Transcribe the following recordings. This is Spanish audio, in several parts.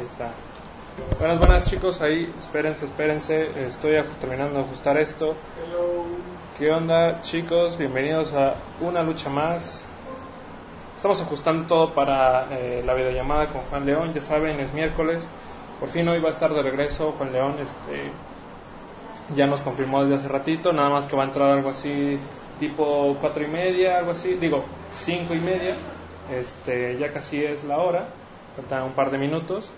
Ahí está. Buenas, buenas chicos, ahí, espérense, espérense, estoy terminando de ajustar esto. ¿Qué onda chicos? Bienvenidos a una lucha más. Estamos ajustando todo para eh, la videollamada con Juan León, ya saben, es miércoles. Por fin hoy va a estar de regreso Juan León, este ya nos confirmó desde hace ratito, nada más que va a entrar algo así tipo cuatro y media, algo así, digo cinco y media, este ya casi es la hora, faltan un par de minutos.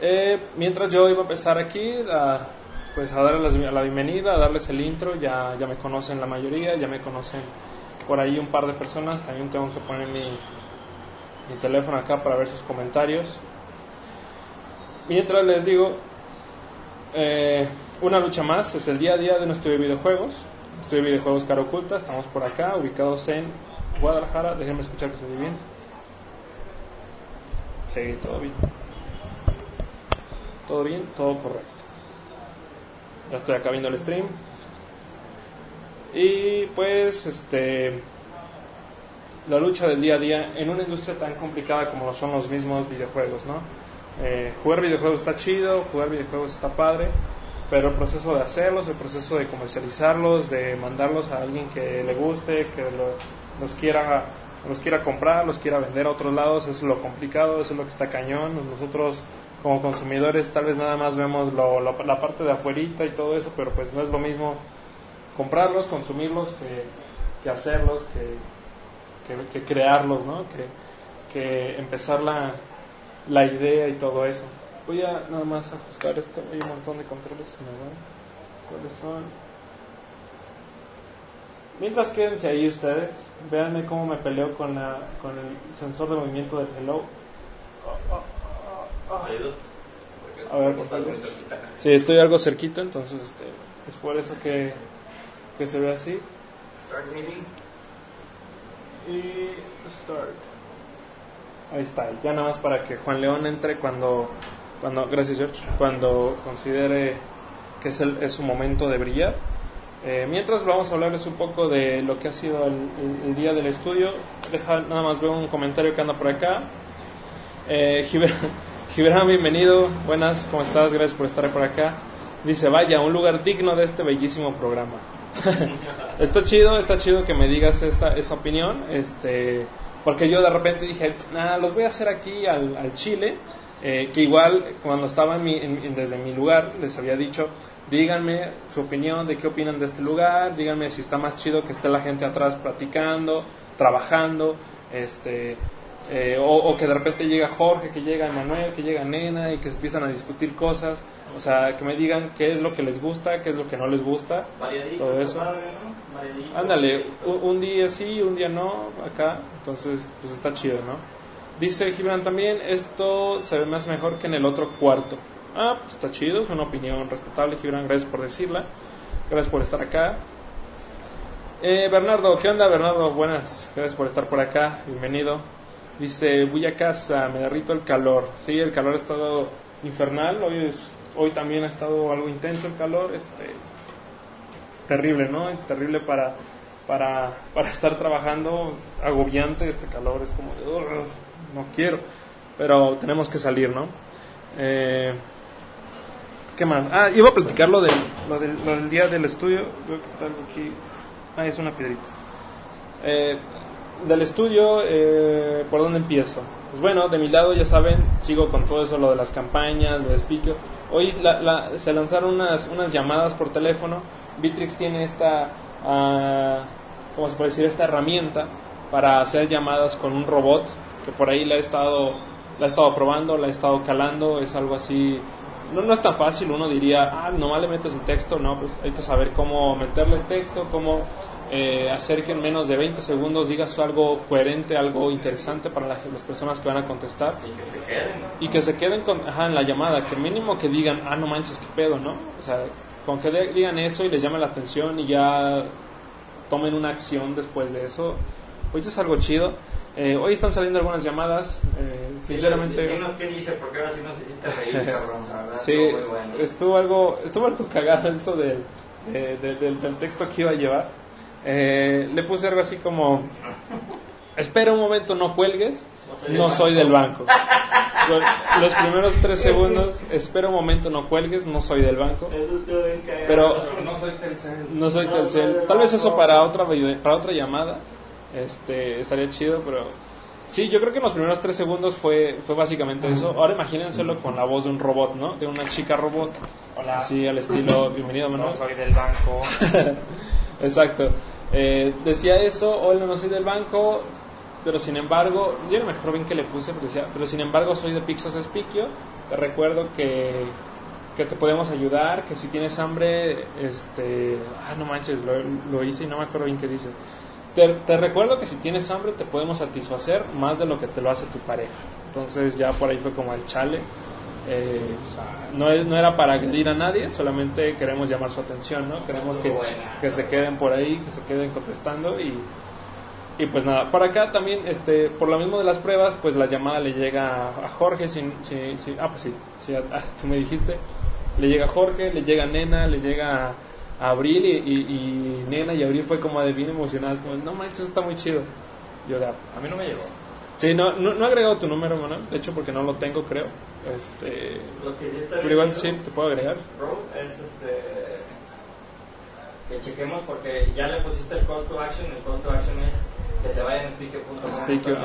Eh, mientras yo iba a empezar aquí pues a darles la, bienvenida, a darles el intro, ya, ya me conocen la mayoría, ya me conocen por ahí un par de personas, también tengo que poner mi, mi teléfono acá para ver sus comentarios. Mientras les digo, eh, una lucha más, es el día a día de nuestro videojuegos, estudio de videojuegos cara oculta, estamos por acá, ubicados en Guadalajara, déjenme escuchar que se oye bien. Sí, todo bien. Todo bien, todo correcto. Ya estoy acá el stream. Y pues, este. La lucha del día a día en una industria tan complicada como lo son los mismos videojuegos, ¿no? Eh, jugar videojuegos está chido, jugar videojuegos está padre, pero el proceso de hacerlos, el proceso de comercializarlos, de mandarlos a alguien que le guste, que lo- los quiera los quiera comprar, los quiera vender a otros lados, eso es lo complicado, eso es lo que está cañón. Nosotros como consumidores tal vez nada más vemos lo- la parte de afuerita y todo eso, pero pues no es lo mismo comprarlos, consumirlos, que, hacerlos, que, que- crearlos, ¿no? Que, que empezar la, la idea y todo eso. Voy a nada más ajustar esto, hay un montón de controles que me dan. ¿Cuáles son? Mientras quédense ahí ustedes, véanme cómo me peleo con, la, con el sensor de movimiento del hello. A ver, por favor. Sí, estoy algo cerquita, entonces este, es por eso que, que se ve así. Y start. Ahí está, ya nada más para que Juan León entre cuando, cuando gracias George, cuando considere que es, el, es su momento de brillar. Eh, mientras vamos a hablarles un poco de lo que ha sido el, el- el día del estudio. Deja, nada más veo un comentario que anda por acá. Eh, Giber- Gibran, bienvenido. Buenas, ¿cómo estás? Gracias por estar por acá. Dice, vaya, un lugar digno de este bellísimo programa. está chido, está chido que me digas esta, esa opinión. Este, porque yo de repente dije, nah, los voy a hacer aquí al, al Chile. eh, que igual cuando estaba en mi- desde mi lugar les había dicho, díganme su opinión de qué opinan de este lugar, díganme si está más chido que esté la gente atrás platicando, trabajando, este, eh, o, o que de repente llega Jorge, que llega Emanuel, que llega Nena y que empiezan a discutir cosas, o sea, que me digan qué es lo que les gusta, qué es lo que no les gusta, todo eso. Ándale, un, un día sí, un día no, acá, entonces pues está chido, ¿no? Dice Gibran también, esto se ve más mejor que en el otro cuarto. Ah, pues está chido, es una opinión respetable, Gibran, gracias por decirla, gracias por estar acá. Eh, Bernardo, ¿qué onda Bernardo? Buenas, gracias por estar por acá, bienvenido. Dice, voy a casa, me derrito el calor. Sí, el calor ha estado infernal, hoy, es- hoy también ha estado algo intenso el calor, este, terrible, ¿no? Terrible para, para, para estar trabajando, agobiante este calor, es como, de, "Ugh, no quiero, pero tenemos que salir, ¿no? Eh, ¿Qué más? Ah, iba a platicar lo del, lo del, lo del día del estudio, veo que está algo aquí, ah, es una piedrita. Eh, del estudio, eh, ¿por dónde empiezo? Pues bueno, de mi lado ya saben, sigo con todo eso, lo de las campañas, lo de Speaker. Hoy la- la- se lanzaron unas, unas llamadas por teléfono. Bitrix tiene esta, ¿cómo se puede decir? Esta herramienta para hacer llamadas con un robot, que por ahí la he estado, la he estado probando, la he estado calando, es algo así no, no es tan fácil, uno diría, ah, nomás le metes el texto, no, pues hay que saber cómo meterle el texto, cómo eh, hacer que en menos de 20 segundos digas algo coherente, algo interesante para la- las personas que van a contestar Y que se queden. y que se queden con, ajá, en la llamada, que mínimo que digan, ah, no manches, qué pedo, ¿no? O sea, con que de- digan eso y les llame la atención y ya tomen una acción después de eso, pues es algo chido. Eh, hoy están saliendo algunas llamadas, eh, sinceramente... Dinos qué dice, porque ahora sí nos hiciste reír, cabrón. La verdad, Sí, estuvo muy bueno. estuvo algo, estuvo algo cagado eso del, de- de- del, del texto que iba a llevar. Eh, le puse algo así como, espera un momento, no cuelgues, no soy del banco. los primeros tres segundos, espera un momento, no cuelgues, no soy del banco. Pero No soy Telcel. no soy Telcel. Tal vez eso para otra para otra llamada, este, estaría chido, pero sí, yo creo que en los primeros tres segundos fue, fue básicamente eso. Ahora imagínenselo con la voz de un robot, ¿no? De una chica robot, Hola. así al estilo, bienvenido, No Manuel. soy del banco. Exacto. Eh, decía eso, hola, no soy del banco, pero sin embargo, yo no me acuerdo bien que le puse, pero decía, pero sin embargo soy de Pixas Espicchio, te recuerdo que, que te podemos ayudar, que si tienes hambre, este, ah, no manches, lo, lo hice y no me acuerdo bien qué dice. Te, te recuerdo que si tienes hambre te podemos satisfacer más de lo que te lo hace tu pareja. Entonces ya por ahí fue como el chale. Eh, no, es, no era para agredir a nadie, solamente queremos llamar su atención, ¿no? Queremos que, que se queden por ahí, que se queden contestando y, y pues nada, por acá también, este, por lo mismo de las pruebas, pues la llamada le llega a Jorge, si, si- ah, pues sí, ah, tú me dijiste, le llega a Jorge, le llega a Nena, le llega a, Abril y, y, y Nena y Abril fue como de bien emocionadas, como, no manches, está muy chido. Yo de, A mí no me llegó. sí, no, no, no he agregado tu número, de hecho porque no lo tengo, creo, este, Lo que sí está chido, sí, te puedo agregar. Bro, es este. Que chequemos porque ya le pusiste el call to action. El call to action es que se vayan a speaker.com. Speaker.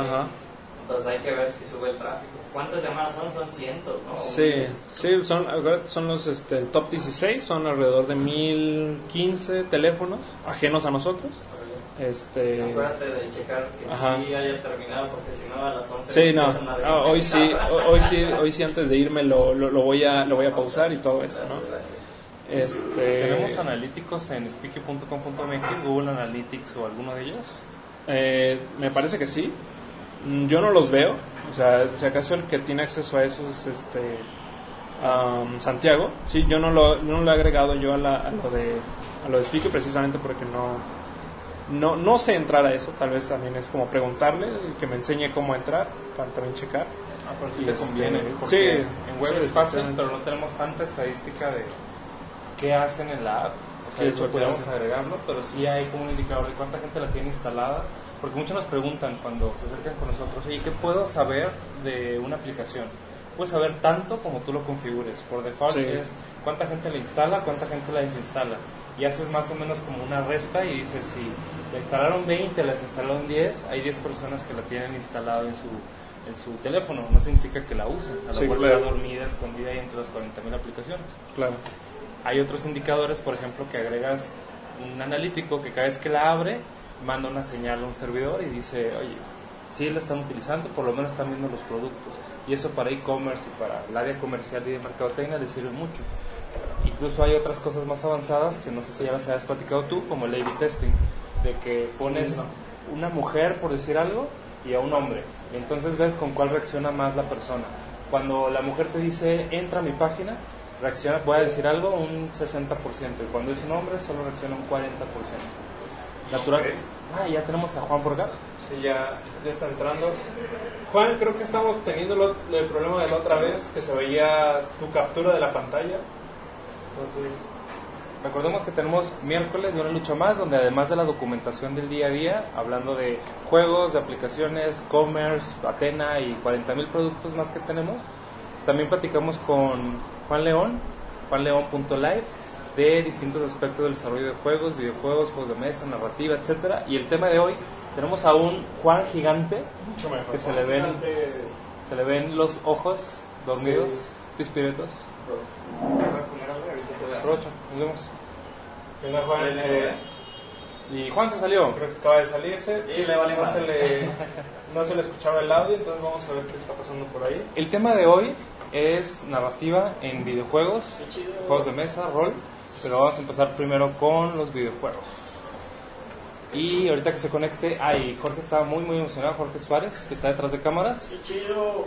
Entonces hay que ver si sube el tráfico. ¿Cuántas llamadas son? Son cientos, ¿no? Sí, sí, son, son los, este, el top 16, son alrededor de 1015 teléfonos ajenos a nosotros. Este, Acuérdate de checar que Ajá. sí haya terminado porque si no a las 11 sí, no, a ah, hoy sí, hoy sí, hoy sí antes de irme lo, lo, lo voy a, lo voy a pausar y todo eso, Gracias, ¿no? gracias. Este, ¿Tenemos analíticos en speaky.com.mx, Google Analytics o alguno de ellos? eh, me parece que sí. Mm, Yo no los veo, o sea, si acaso el que tiene acceso a eso es este am, Santiago. Sí, yo no lo, no lo he agregado yo a, la- a lo de a lo de Speaker precisamente porque no, no no sé entrar a eso. Tal vez también es como preguntarle que me enseñe cómo entrar para también checar. Ah, pero sí Y te este, conviene. Porque sí, en web sí, es fácil, pero no tenemos tanta estadística de qué hacen en la app. O sea, Sí, eso podemos agregarlo, pero sí hay como un indicador de cuánta gente la tiene instalada. Porque muchos nos preguntan cuando se acercan con nosotros, oye, ¿qué puedo saber de una aplicación? Puedes saber tanto como tú lo configures. Por default Sí. es cuánta gente la instala, cuánta gente la desinstala. Y haces más o menos como una resta y dices, si la instalaron 20, la desinstalaron 10, hay 10 personas que la tienen instalado en su, en su teléfono. No significa que la usen. A lo Sí, mejor claro. está dormida, escondida ahí entre las 40.000 aplicaciones. Claro. Hay otros indicadores, por ejemplo, que agregas un analítico que cada vez que la abre, manda una señal a un servidor y dice, oye, si la están utilizando, por lo menos están viendo los productos. Y eso para e-commerce y para el área comercial y de mercadotecnia les sirve mucho. Incluso hay otras cosas más avanzadas que no sé si ya las hayas platicado tú, como el A-B testing, de que pones una mujer, por decir algo, y a un hombre. Y entonces ves con cuál reacciona más la persona. Cuando la mujer te dice, entra a mi página, reacciona, voy a decir algo, un 60%. Y cuando es un hombre, solo reacciona un 40%. Natural. Ok. Ah, ya tenemos a Juan por acá. Sí, ya, ya está entrando. Juan, creo que estamos teniendo lo- el problema de la otra vez, que se veía tu captura de la pantalla. Entonces, Recordemos que tenemos miércoles de una lucha más, donde además de la documentación del día a día, hablando de juegos, de aplicaciones, commerce, Atena y 40.000 productos más que tenemos, también platicamos con Juan León, juanleón.live, de distintos aspectos del desarrollo de juegos, videojuegos, juegos de mesa, narrativa, etcétera. Y el tema de hoy, tenemos a un Juan gigante, mucho mejor. que se le ven, se le ven los ojos dormidos, Sí. pispiritos. Voy a comer algo y ahorita te voy a- Aprovecha, nos vemos. ¿Qué onda, Juan? Eh, Y Juan se salió. creo que acaba de salirse. Sí, le vale no, se le, no se le escuchaba el audio, entonces vamos a ver qué está pasando por ahí. El tema de hoy es narrativa en videojuegos, juegos de mesa, rol, pero vamos a empezar primero con los videojuegos. Y ahorita que se conecte, ay, Jorge estaba muy muy emocionado, Jorge Suárez, que está detrás de cámaras, Qué chido.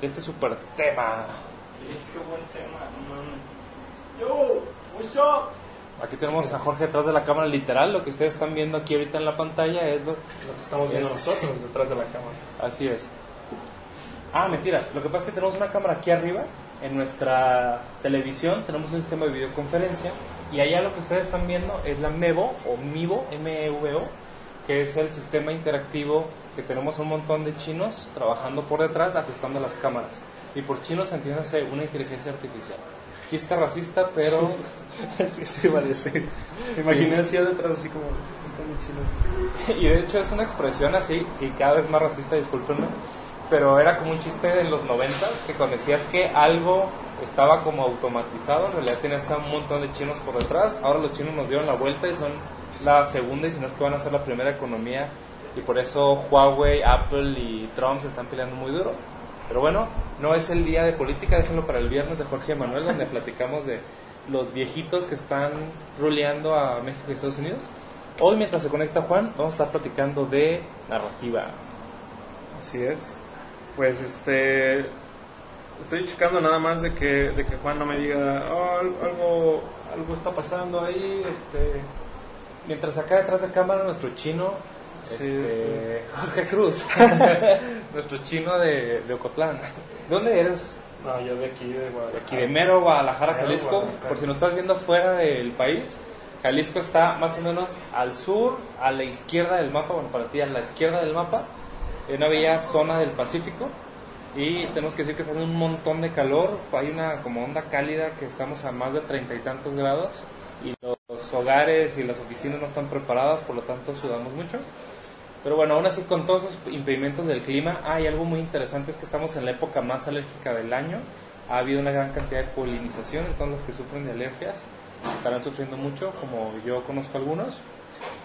de este super tema. Sí, qué buen tema. no mames. Yo, what's up? Aquí tenemos a Jorge detrás de la cámara, literal, lo que ustedes están viendo aquí ahorita en la pantalla es lo, Lo que estamos viendo Es- nosotros detrás de la cámara. Así es. Ah, mentira. Lo que pasa es que tenemos una cámara aquí arriba. En nuestra televisión tenemos un sistema de videoconferencia. Y allá lo que ustedes están viendo es la MEVO o MIVO, M-E-V-O, que es el sistema interactivo que tenemos un montón de chinos trabajando por detrás ajustando las cámaras. Y por chinos entiéndase una inteligencia artificial. Chiste racista, pero sí, sí, parece. Me imaginé así detrás, así como y de hecho es una expresión así, sí, cada vez más racista, discúlpenme, pero era como un chiste de los noventas, que cuando decías que algo estaba como automatizado, en realidad tenías a un montón de chinos por detrás, ahora los chinos nos dieron la vuelta y son la segunda y si no es que van a ser la primera economía y por eso Huawei, Apple y Trump se están peleando muy duro. Pero bueno, no es el día de política, déjenlo para el viernes de Jorge Manuel, donde platicamos de los viejitos que están ruleando a México y Estados Unidos. Hoy, mientras se conecta Juan, vamos a estar platicando de narrativa. Así es. Pues este. Estoy checando nada más de que, de que Juan no me diga, oh, algo, algo está pasando ahí. Este. Mientras acá detrás de cámara nuestro chino, Sí, este, Jorge Cruz, nuestro chino de, de Ocotlán. ¿De dónde eres? No, yo de aquí, de Guadalajara. Aquí de Mero, Guadalajara, Mero, Jalisco. Guadalajara. Por si nos estás viendo fuera del país, Jalisco está más o menos al sur, a la izquierda del mapa, bueno, para ti a la izquierda del mapa, en una bella zona del Pacífico. Y tenemos que decir que está haciendo un montón de calor, hay una como onda cálida que estamos a más de treinta y tantos grados y los hogares y las oficinas no están preparadas, por lo tanto sudamos mucho. Pero bueno, aún así con todos esos impedimentos del clima, hay algo muy interesante, es que estamos en la época más alérgica del año. Ha habido una gran cantidad de polinización, entonces los que sufren de alergias estarán sufriendo mucho, como yo conozco algunos.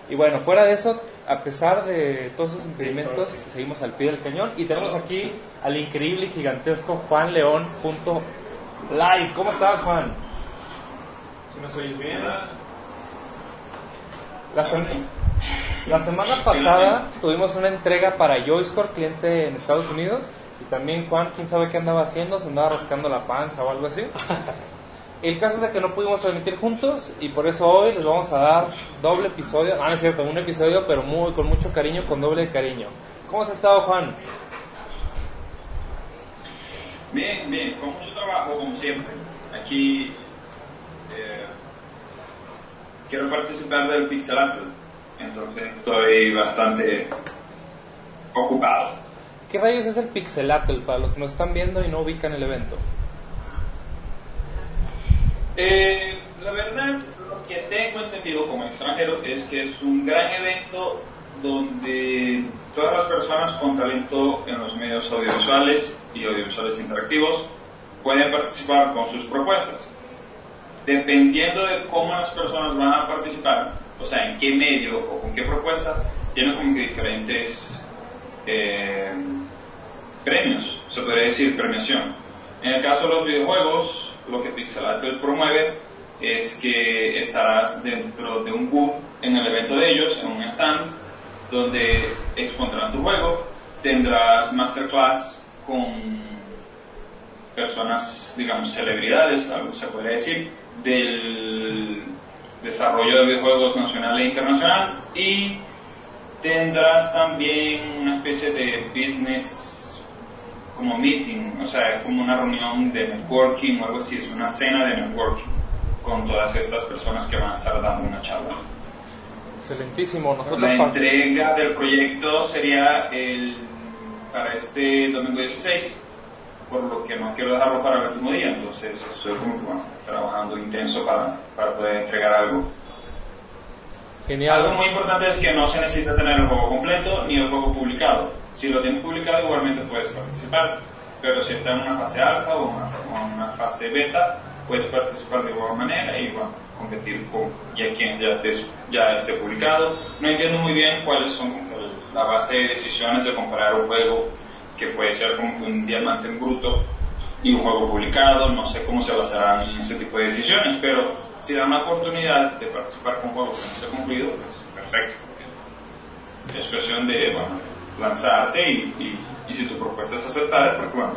Y bueno, fuera de eso, a pesar de todos esos impedimentos, seguimos al pie del cañón y tenemos aquí al increíble y gigantesco Juan León. punto Live. ¿Cómo estás, Juan? Si me oyes bien. La, la semana pasada tuvimos una entrega para JoyScore, cliente en Estados Unidos, y también Juan, quién sabe qué andaba haciendo, se andaba rascando la panza o algo así. El caso es de que no pudimos transmitir juntos y por eso hoy les vamos a dar doble episodio, ah, no es cierto, un episodio, pero muy, con mucho cariño, con doble cariño. ¿Cómo has estado, Juan? Bien, bien, con mucho trabajo, como siempre. Aquí eh, quiero participar del Pixelato, entonces estoy bastante ocupado. ¿Qué rayos es el Pixelatl para los que nos están viendo y no ubican el evento? Eh, la verdad, lo que tengo entendido como extranjero es que es un gran evento donde todas las personas con talento en los medios audiovisuales y audiovisuales interactivos pueden participar con sus propuestas. Dependiendo de cómo las personas van a participar, o sea, en qué medio o con qué propuesta, tienen como que diferentes eh, premios, se podría decir premiación. En el caso de los videojuegos, lo que Pixelatel promueve es que estarás dentro de un booth en el evento de ellos, en un stand, donde expondrán tu juego, tendrás masterclass con personas, digamos, celebridades, algo se podría decir, del desarrollo de videojuegos nacional e internacional y tendrás también una especie de business como meeting, o sea, es como una reunión de networking o algo así, es una cena de networking con todas estas personas que van a estar dando una charla. Excelentísimo. Nosotros La entrega del proyecto sería el, para este domingo 16, por lo que no quiero dejarlo para el último día, entonces estoy como, bueno, trabajando intenso para, para poder entregar algo. Genial. Algo muy importante es que no se necesita tener el juego completo ni el juego publicado. Si lo tienes publicado, igualmente puedes participar, pero si está en una fase alfa o una, o una fase beta, puedes participar de igual manera y bueno, competir con ya quien ya esté, ya esté publicado. No entiendo muy bien cuáles son la base de decisiones de comparar un juego que puede ser como un diamante en bruto y un juego publicado, no sé cómo se basarán en ese tipo de decisiones, pero si dan una oportunidad de participar con juegos que no se cumplido, pues perfecto. Es cuestión de, bueno, lanzarte y, y, y si tu propuesta es aceptada, porque bueno,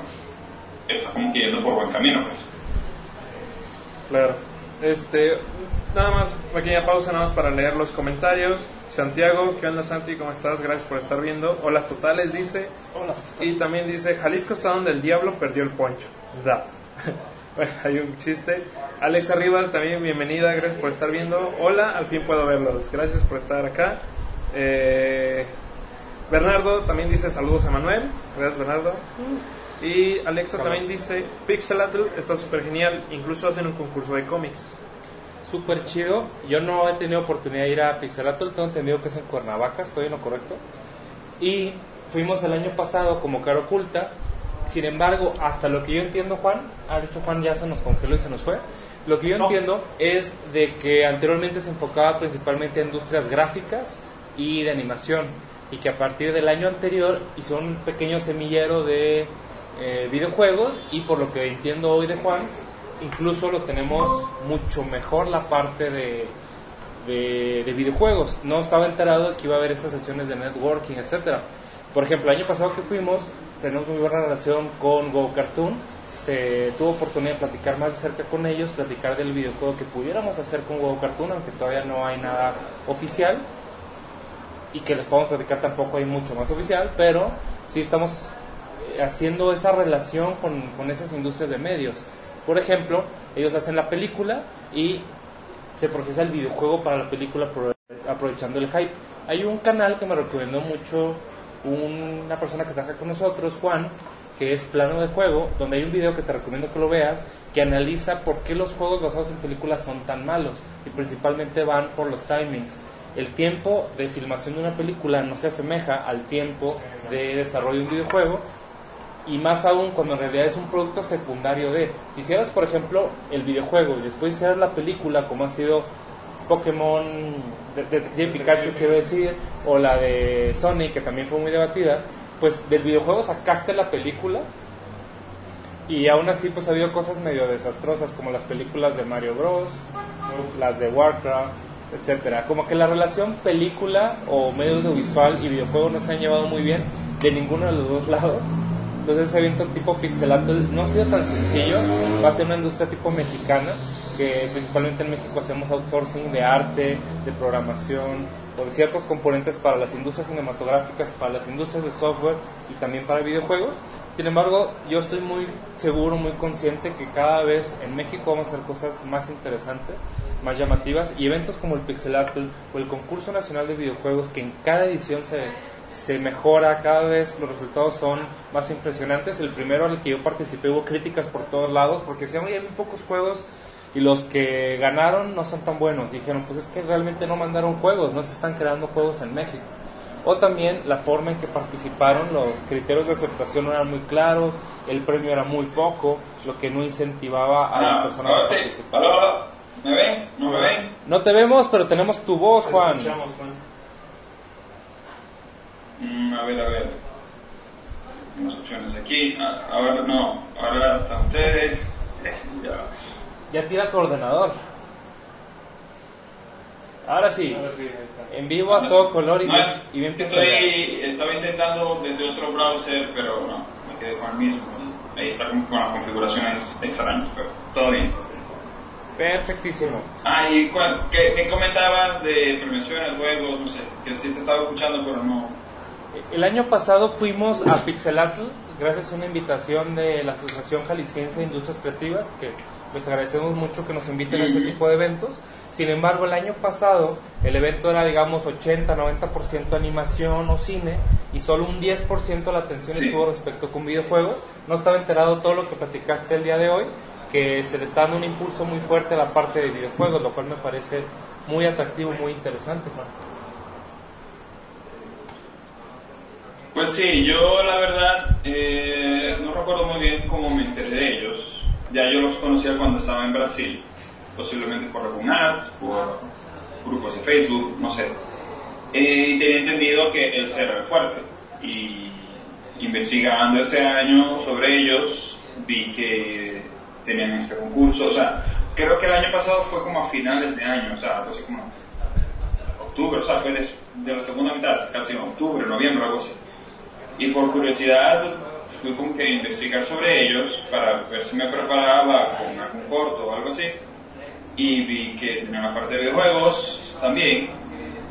estás como que yendo por buen camino, pues. Claro. Este, nada más, pequeña pausa, nada más para leer los comentarios. Santiago, ¿qué onda Santi? ¿Cómo estás? Gracias por estar viendo. Olas totales, dice. Hola. Y también dice, Jalisco está donde el diablo perdió el poncho. Da. bueno, hay un chiste. Alex Arribas, también bienvenida, gracias por estar viendo. Hola, al fin puedo verlos. Gracias por estar acá. Eh, Bernardo también dice saludos a Manuel. Gracias, Bernardo. Y Alexa también dice Pixelatl está súper genial. Incluso hacen un concurso de cómics. Súper chido. Yo no he tenido oportunidad de ir a Pixelatl, tengo entendido que es en Cuernavaca, estoy en lo correcto. Y fuimos el año pasado como cara oculta. Sin embargo, hasta lo que yo entiendo, Juan, ha dicho Juan ya se nos congeló y se nos fue. Lo que yo No. entiendo es de que anteriormente se enfocaba principalmente a industrias gráficas y de animación. Y que a partir del año anterior hizo un pequeño semillero de eh, videojuegos. Y por lo que entiendo hoy de Juan, incluso lo tenemos mucho mejor la parte de, de, de videojuegos. No estaba enterado de que iba a haber estas sesiones de networking, etcétera. Por ejemplo, el año pasado que fuimos, tenemos muy buena relación con Go Cartoon. Se tuvo oportunidad de platicar más de cerca con ellos, platicar del videojuego que pudiéramos hacer con Go Cartoon, aunque todavía no hay nada oficial. Y que les podemos platicar tampoco hay mucho más oficial, pero sí estamos eh, haciendo esa relación con, con esas industrias de medios. Por ejemplo, ellos hacen la película y se procesa el videojuego para la película apro- aprovechando el hype. Hay un canal que me recomendó mucho una persona que trabaja con nosotros, Juan, que es Plano de Juego, donde hay un video que te recomiendo que lo veas, que analiza por qué los juegos basados en películas son tan malos y principalmente van por los timings. El tiempo de filmación de una película no se asemeja al tiempo de desarrollo de un videojuego y más aún cuando en realidad es un producto secundario de si hicieras por ejemplo el videojuego y después hicieras la película como ha sido Pokémon de- Detective Pikachu quiero decir o la de Sonic que también fue muy debatida pues del videojuego sacaste la película y aún así pues ha habido cosas medio desastrosas como las películas de Mario Bros las de Warcraft etcétera. Como que la relación película o medio audiovisual y videojuego no se han llevado muy bien de ninguno de los dos lados entonces ese evento tipo Pixelatl no ha sido tan sencillo, va a ser una industria tipo mexicana, que principalmente en México hacemos outsourcing de arte, de programación o de ciertos componentes para las industrias cinematográficas, para las industrias de software y también para videojuegos. Sin embargo, yo estoy muy seguro, muy consciente que cada vez en México vamos a hacer cosas más interesantes, más llamativas y eventos como el Pixelatl o el concurso nacional de videojuegos que en cada edición se se mejora cada vez, los resultados son más impresionantes. El primero al que yo participé hubo críticas por todos lados porque decían, oye, hay muy pocos juegos y los que ganaron no son tan buenos. Dijeron, pues es que realmente no mandaron juegos, no se están creando juegos en México. O también la forma en que participaron, los criterios de aceptación no eran muy claros, el premio era muy poco, lo que no incentivaba a las Ah, personas a participar. ¿Me ven? ¿No me ven? No te vemos, pero tenemos tu voz, Juan. Escuchamos, Juan. Mm, a ver, a ver. Unas opciones aquí. Ah, ahora no. Ahora están ustedes. Eh, ya. Ya tira tu ordenador. Ahora sí. Ahora sí, está. En vivo a todo color y, No, bien- es- y bien estoy, Estaba intentando desde otro browser, pero no. Me quedé con el mismo. Ahí está con, con las configuraciones extrañas, pero todo bien. Perfectísimo. Ah, y cuál- ¿qué, qué comentabas de premiaciones, juegos? No sé, que sí te estaba escuchando, pero no. El año pasado fuimos a Pixelatl gracias a una invitación de la Asociación Jalisciense de Industrias Creativas, que les agradecemos mucho que nos inviten a ese tipo de eventos. Sin embargo, el año pasado el evento era, digamos, 80-90% animación o cine y solo un 10% de la atención estuvo respecto con videojuegos. No estaba enterado todo lo que platicaste el día de hoy, que se le está dando un impulso muy fuerte a la parte de videojuegos, lo cual me parece muy atractivo, muy interesante. Juan. Pues sí, yo la verdad eh, no recuerdo muy bien cómo me enteré de ellos. Ya yo los conocía cuando estaba en Brasil, posiblemente por algún ads, por grupos de Facebook, no sé. Eh, y tenía entendido que ser era fuerte. Y investigando ese año sobre ellos, vi que tenían este concurso. O sea, creo que el año pasado fue como a finales de año, o sea, algo así como octubre, o sea, fue de, de la segunda mitad, casi en octubre, noviembre, algo así. Y por curiosidad fui como que investigar sobre ellos para ver si me preparaba con algún corto o algo así. Y vi que tenían la parte de videojuegos también.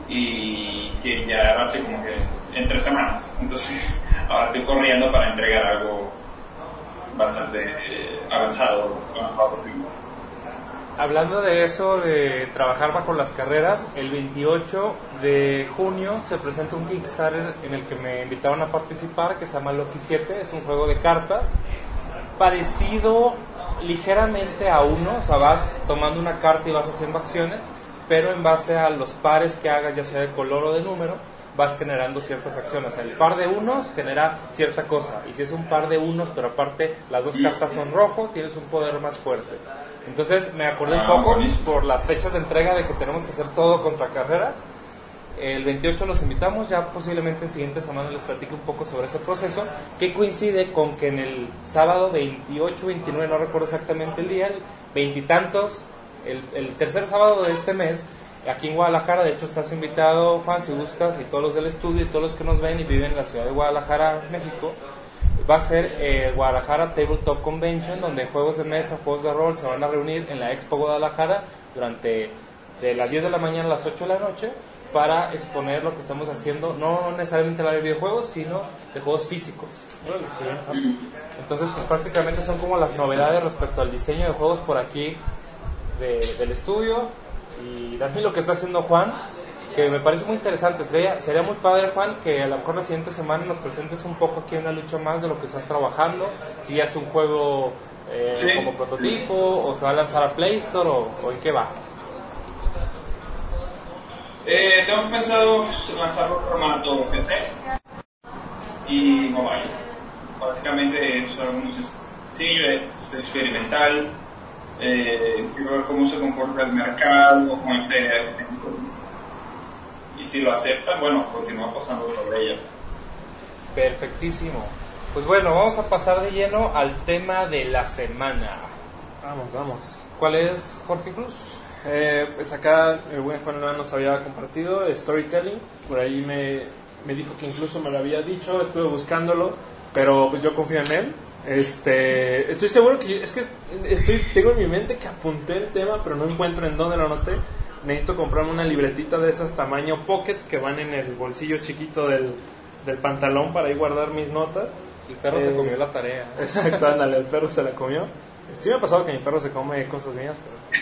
Y que ya era así como que en tres semanas. Entonces ahora estoy corriendo para entregar algo bastante eh, avanzado. Hablando de eso, de trabajar bajo las carreras, el 28 de junio se presenta un Kickstarter en el que me invitaron a participar, que se llama Loki 7, es un juego de cartas parecido ligeramente a uno, o sea, vas tomando una carta y vas haciendo acciones, pero en base a los pares que hagas, ya sea de color o de número, vas generando ciertas acciones. El par de unos genera cierta cosa, y si es un par de unos, pero aparte las dos cartas son rojo, tienes un poder más fuerte. Entonces me acordé un Ah, poco buenísimo. por las fechas de entrega de que tenemos que hacer todo contra carreras. El 28 los invitamos, ya posiblemente en siguiente semana les platique un poco sobre ese proceso, que coincide con que en el sábado 28, 29, no recuerdo exactamente el día, el veintitantos, el, el tercer sábado de este mes, aquí en Guadalajara, de hecho estás invitado, Juan, si gustas, y todos los del estudio y todos los que nos ven y viven en la ciudad de Guadalajara, México, va a ser eh, Guadalajara Tabletop Convention, donde juegos de mesa, juegos de rol se van a reunir en la Expo Guadalajara durante de las 10 de la mañana a las 8 de la noche para exponer lo que estamos haciendo, no necesariamente la de videojuegos, sino de juegos físicos. Entonces, pues prácticamente son como las novedades respecto al diseño de juegos por aquí de- del estudio y también lo que está haciendo Juan, que me parece muy interesante. Sería, sería muy padre, Juan, que a lo mejor la siguiente semana nos presentes un poco aquí una lucha más de lo que estás trabajando, si ya es un juego eh, Sí. como prototipo, o se va a lanzar a Play Store, o, o en qué va. Eh, tengo pensado lanzarlo en formato PC y mobile. Básicamente es algo muy sencillo, es experimental. Eh, quiero ver cómo se comporta el mercado, cómo se y si lo aceptan, bueno, continúa apostando sobre ella. Perfectísimo. Pues bueno, vamos a pasar de lleno al tema de la semana. Vamos, vamos. ¿Cuál es, Jorge Cruz? Eh, pues acá el buen Juan León nos había compartido storytelling, por ahí me, me dijo que incluso me lo había dicho, estuve buscándolo, pero pues yo confío en él. Este, estoy seguro que yo- es que estoy, tengo en mi mente que apunté el tema, pero no encuentro en dónde lo anoté. Necesito comprarme una libretita de esas tamaño pocket que van en el bolsillo chiquito del, del pantalón para ahí guardar mis notas. El perro se Eh, comió la tarea. Exacto, ándale, el perro se la comió. Sí me ha pasado que mi perro se come cosas mías,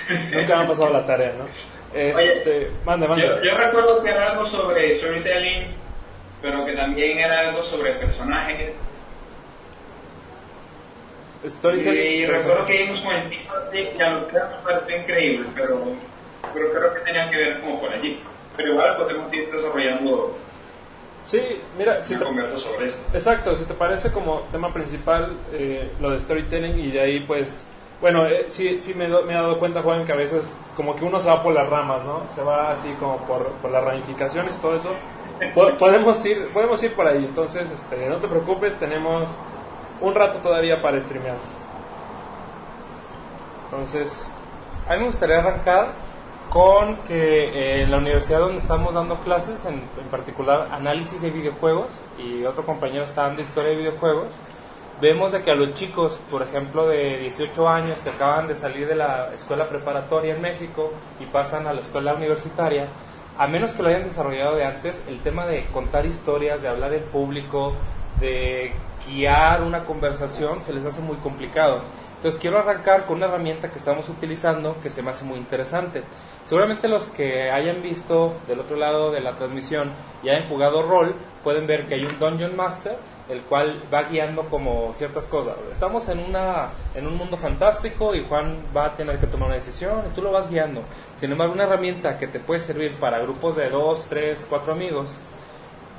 pero nunca me ha pasado la tarea, ¿no? Este, mande, mande. Yo, yo recuerdo que era algo sobre storytelling, pero que también era algo sobre personajes. Storytelling. Y recuerdo que vimos con el tipo de que a lo que me pareció increíble, pero, pero creo que tenía que ver como por allí. Pero igual podemos ir desarrollando Sí, mira, si te- sobre eso. exacto, si te parece como tema principal eh, lo de storytelling y de ahí pues, bueno, eh, sí, sí me, do- me he dado cuenta, Juan, que a veces como que uno se va por las ramas, ¿no? Se va así como por, por las ramificaciones y todo eso. Po- podemos ir podemos ir por ahí, entonces este, no te preocupes, tenemos un rato todavía para streamear. Entonces, A mí me gustaría arrancar con que eh, en la universidad donde estamos dando clases, en, en particular análisis de videojuegos, y otro compañero está dando historia de videojuegos, vemos de que a los chicos, por ejemplo, de 18 años que acaban de salir de la escuela preparatoria en México y pasan a la escuela universitaria, a menos que lo hayan desarrollado de antes, el tema de contar historias, de hablar en público, de guiar una conversación, se les hace muy complicado. Entonces quiero arrancar con una herramienta que estamos utilizando que se me hace muy interesante. Seguramente los que hayan visto del otro lado de la transmisión y hayan jugado rol pueden ver que hay un Dungeon Master el cual va guiando como ciertas cosas. Estamos en, una, en un mundo fantástico y Juan va a tener que tomar una decisión y tú lo vas guiando. Sin embargo, una herramienta que te puede servir para grupos de dos, tres, cuatro amigos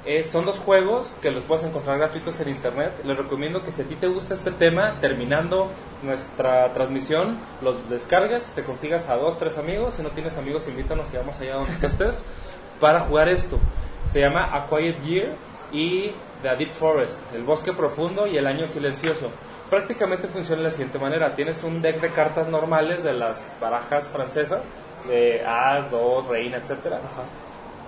eh, son dos juegos que los puedes encontrar gratuitos en internet. Les recomiendo que si a ti te gusta este tema, terminando nuestra transmisión, los descargues, te consigas a dos, tres amigos. Si no tienes amigos, invítanos y vamos allá donde tú estés para jugar esto. Se llama A Quiet Year y The Deep Forest, el bosque profundo y el año silencioso. Prácticamente funciona de la siguiente manera. Tienes un deck de cartas normales de las barajas francesas, de As, Dos, Reina, etcétera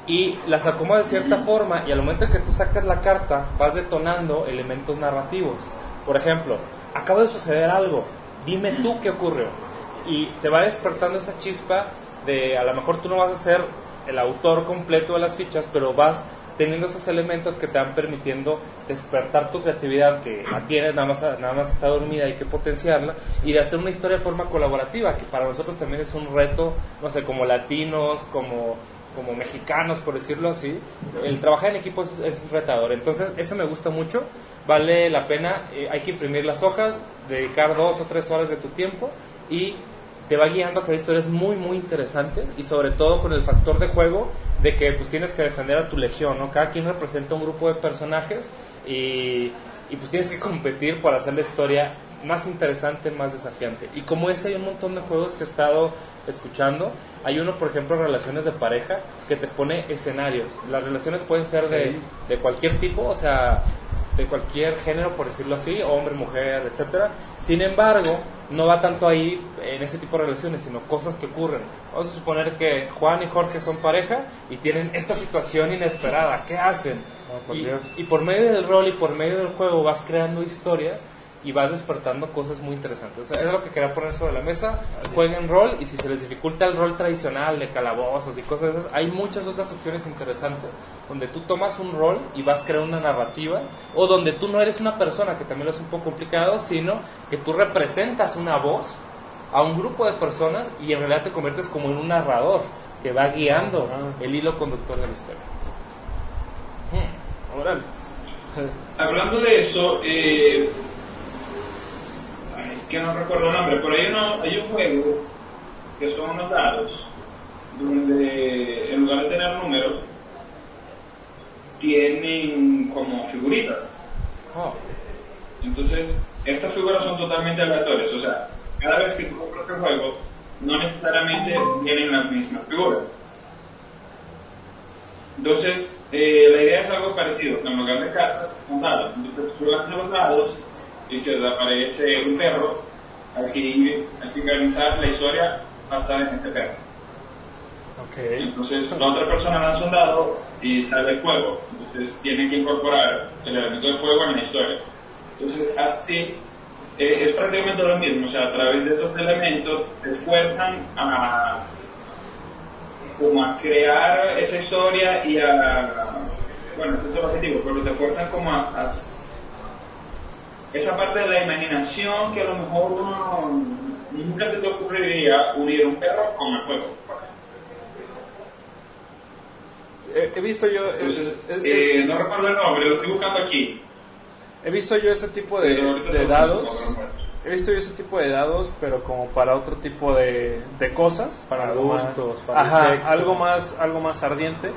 y las acomoda de cierta forma y al momento que tú sacas la carta vas detonando elementos narrativos. Por ejemplo, acaba de suceder algo, dime tú qué ocurrió. Y te va despertando esa chispa de a lo mejor tú no vas a ser el autor completo de las fichas, pero vas teniendo esos elementos que te van permitiendo despertar tu creatividad que la tienes, nada más, nada más está dormida, hay que potenciarla, y de hacer una historia de forma colaborativa, que para nosotros también es un reto, no sé, como latinos, como como mexicanos, por decirlo así, el trabajar en equipo es, es retador. Entonces, eso me gusta mucho, vale la pena, eh, hay que imprimir las hojas, dedicar dos o tres horas de tu tiempo y te va guiando a crear historias muy, muy interesantes y sobre todo con el factor de juego de que pues tienes que defender a tu legión, ¿no? Cada quien representa un grupo de personajes y, y pues tienes que competir por hacer la historia más interesante, más desafiante. Y como ese hay un montón de juegos que he estado escuchando. Hay uno, por ejemplo, relaciones de pareja, que te pone escenarios. Las relaciones pueden ser de, de cualquier tipo, o sea, de cualquier género, por decirlo así, hombre, mujer, etcétera. Sin embargo, no va tanto ahí en ese tipo de relaciones, sino cosas que ocurren. Vamos a suponer que Juan y Jorge son pareja y tienen esta situación inesperada. ¿Qué hacen? por y, Dios. y por medio del rol y por medio del juego vas creando historias y vas despertando cosas muy interesantes. O sea, es lo que quería poner sobre la mesa. Jueguen rol y si se les dificulta el rol tradicional de calabozos y cosas de esas, hay muchas otras opciones interesantes donde tú tomas un rol y vas creando una narrativa o donde tú no eres una persona, que también es un poco complicado, sino que tú representas una voz a un grupo de personas y en realidad te conviertes como en un narrador que va guiando Ah. el hilo conductor de la historia. Hmm. Hablando de eso, eh, que no recuerdo el nombre, pero hay, uno, hay un juego que son unos dados donde en lugar de tener números tienen como figuritas. Oh. Entonces, estas figuras son totalmente aleatorias, o sea, cada vez que tú compras el juego, no necesariamente vienen las mismas figuras. Entonces, eh, la idea es algo parecido, en lugar de cartas, son dados. Entonces, tú lanzas los dados y se aparece un perro, hay que, hay que organizar la historia basada en este perro. Ok. Entonces la otra persona lanza un dado y sale el fuego. Entonces tienen que incorporar el elemento de fuego en la historia. Entonces así eh, es prácticamente lo mismo. O sea, a través de esos elementos te fuerzan a como a crear esa historia y a bueno, ese es el objetivo, pero te fuerzan como a, a esa parte de la imaginación que a lo mejor uno nunca se te ocurriría unir un perro con el fuego. He, he visto yo Entonces, es- eh, no recuerdo el nombre, lo estoy buscando aquí. he visto yo ese tipo de, de dados he visto yo ese tipo de dados pero como para otro tipo de, de cosas Para algo adultos, más, para el ajá, sexo. algo más algo más ardiente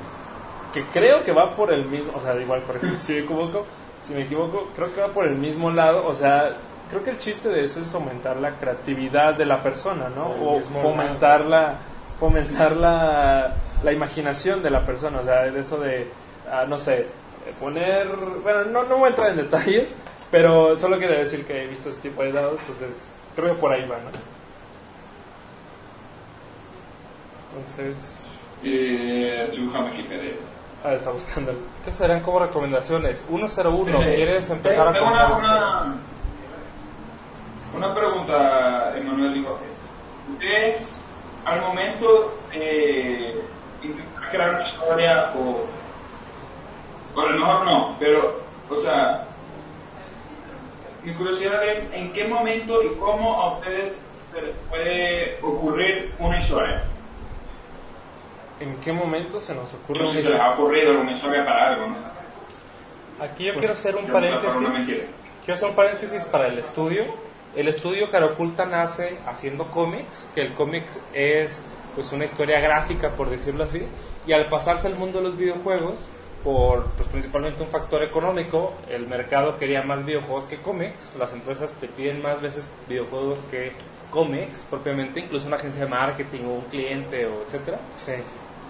que creo que va por el mismo o sea igual corrígeme si me equivoco si me equivoco creo que va por el mismo lado o sea creo que el chiste de eso es aumentar la creatividad de la persona no El o fomentar la fomentar la, la imaginación de la persona o sea de eso de ah, no sé poner bueno no no voy a entrar en detalles pero solo quería decir que he visto ese tipo de dados entonces creo que por ahí va no entonces Eh, espere. Ah está buscando ¿Qué serían como recomendaciones? 101, Eh, ¿quieres empezar a tengo contar una, una, pregunta, Emanuel. ¿Ustedes, al momento de intentar crear una historia, o, o a lo mejor no, pero, o sea, mi curiosidad es en qué momento y cómo a ustedes se les puede ocurrir una historia? En qué momento se nos ocurre No sé si se les ha ocurrido alguna historia para algo, ¿no? Aquí yo quiero hacer un paréntesis. Quiero hacer un paréntesis para el estudio. El estudio Caraculta nace haciendo cómics, que el cómics es pues una historia gráfica, por decirlo así, y al pasarse al mundo de los videojuegos, por pues, principalmente un factor económico, el mercado quería más videojuegos que cómics, las empresas te piden más veces videojuegos que cómics propiamente, incluso una agencia de marketing o un cliente o etcétera sí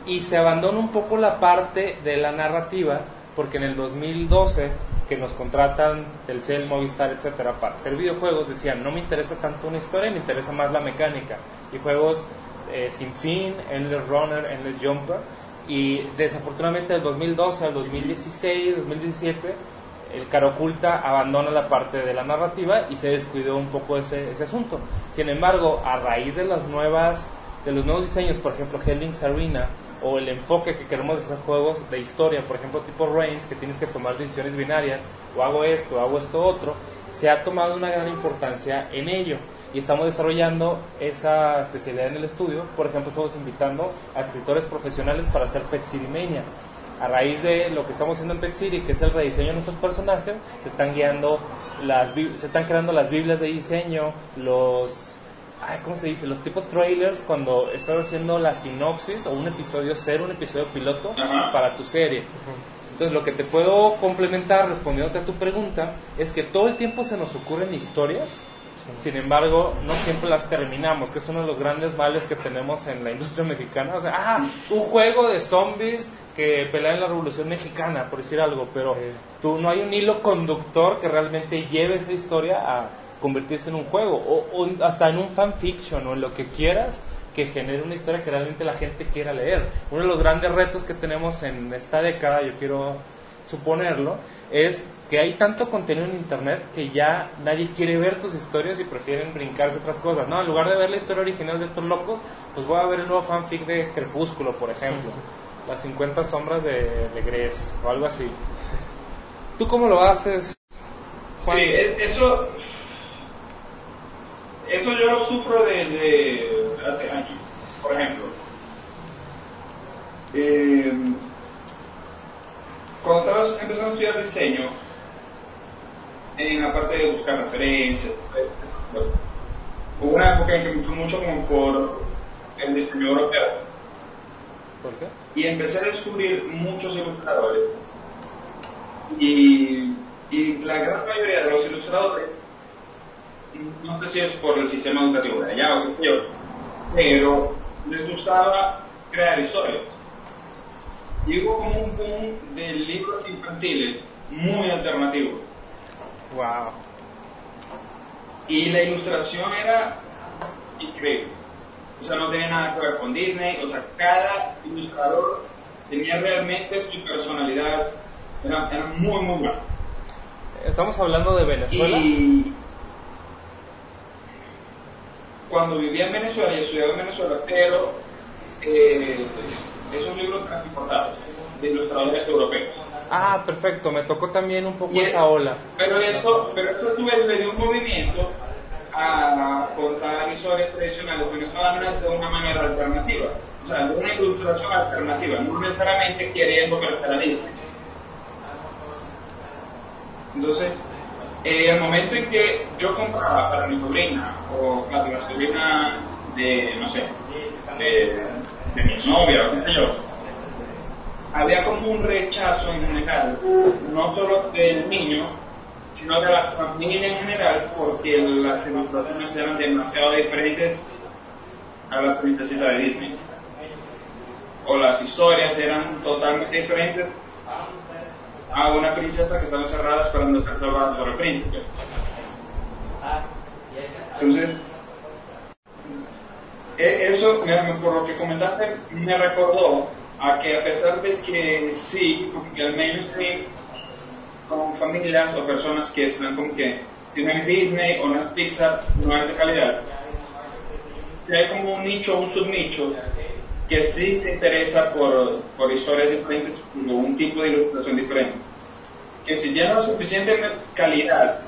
y se abandona un poco la parte de la narrativa porque en el 2012 que nos contratan Telcel, Movistar, etcétera para hacer videojuegos decían no me interesa tanto una historia, me interesa más la mecánica y juegos eh, sin fin, Endless Runner, Endless Jumper y desafortunadamente del 2012 al 2016, 2017 el Caro Oculta abandona la parte de la narrativa y se descuidó un poco ese, ese asunto. Sin embargo, a raíz de las nuevas de los nuevos diseños, por ejemplo, Hellings Arena o el enfoque que queremos hacer juegos de historia, por ejemplo, tipo Reigns, que tienes que tomar decisiones binarias, o hago esto, o hago esto otro, se ha tomado una gran importancia en ello. Y estamos desarrollando esa especialidad en el estudio. Por ejemplo, estamos invitando a escritores profesionales para hacer Pet City Mania. A raíz de lo que estamos haciendo en Pet City, que es el rediseño de nuestros personajes, se están guiando las, se están creando las biblias de diseño, los ay, ¿cómo se dice? Los tipo trailers cuando estás haciendo la sinopsis o un episodio cero, un episodio piloto Ajá. para tu serie. Entonces, lo que te puedo complementar respondiéndote a tu pregunta es que todo el tiempo se nos ocurren historias, sin embargo, no siempre las terminamos, que es uno de los grandes males que tenemos en la industria mexicana. O sea, ah, un juego de zombies que pelea en la Revolución Mexicana, por decir algo, pero Sí. tú no hay un hilo conductor que realmente lleve esa historia a convertirse en un juego o, o hasta en un fanfiction o en lo que quieras que genere una historia que realmente la gente quiera leer. Uno de los grandes retos que tenemos en esta década, yo quiero suponerlo, es que hay tanto contenido en internet que ya nadie quiere ver tus historias y prefieren brincarse otras cosas. No, en lugar de ver la historia original de estos locos, pues voy a ver el nuevo fanfic de Crepúsculo, por ejemplo. Las 50 sombras de, de o algo así. ¿Tú cómo lo haces? Juan? Sí, e- eso, eso yo lo sufro desde hace años. Por ejemplo, eh, cuando estabas empezando a estudiar diseño, en la parte de buscar referencias, pues, hubo una época en que me fui mucho como por el diseño europeo ¿Por qué? y empecé a descubrir muchos ilustradores. Y, y la gran mayoría de los ilustradores, no sé si es por el sistema educativo de allá o qué sé yo, pero les gustaba crear historias. Y hubo como un boom de libros infantiles muy alternativos. Wow. Y la ilustración era increíble. O sea, no tenía nada que ver con Disney. O sea, cada ilustrador tenía realmente su personalidad. Era, era muy, muy bueno. Estamos hablando de Venezuela. Y cuando vivía en Venezuela y estudiaba en Venezuela, pero eh, esos libros eran importados de ilustradores europeos. Ah, perfecto. Me tocó también un poco Y- esa ola. Pero esto, pero esto vez le dio un movimiento a contar historias tradicionales venezolanas de una manera alternativa. O sea, de una ilustración alternativa, no necesariamente queriendo perder a Disney. Entonces, eh, el momento en que yo compraba para mi sobrina, o para la sobrina de, no sé, de, de mi novia o qué sé había como un rechazo en general, no solo del niño, sino de la familia en general, porque las ilustraciones eran demasiado diferentes a las princesitas de Disney. O las historias eran totalmente diferentes a una princesa que estaba encerrada esperando ser salvada por el príncipe. Entonces, e- eso, por lo que comentaste, me recordó a que a pesar de que sí, como que el mainstream son familias o personas que están como que si no es Disney o no es Pixar, no es de calidad. Si hay como un nicho, un subnicho que sí te interesa por, por historias diferentes o un tipo de ilustración diferente. Que si tiene la suficiente calidad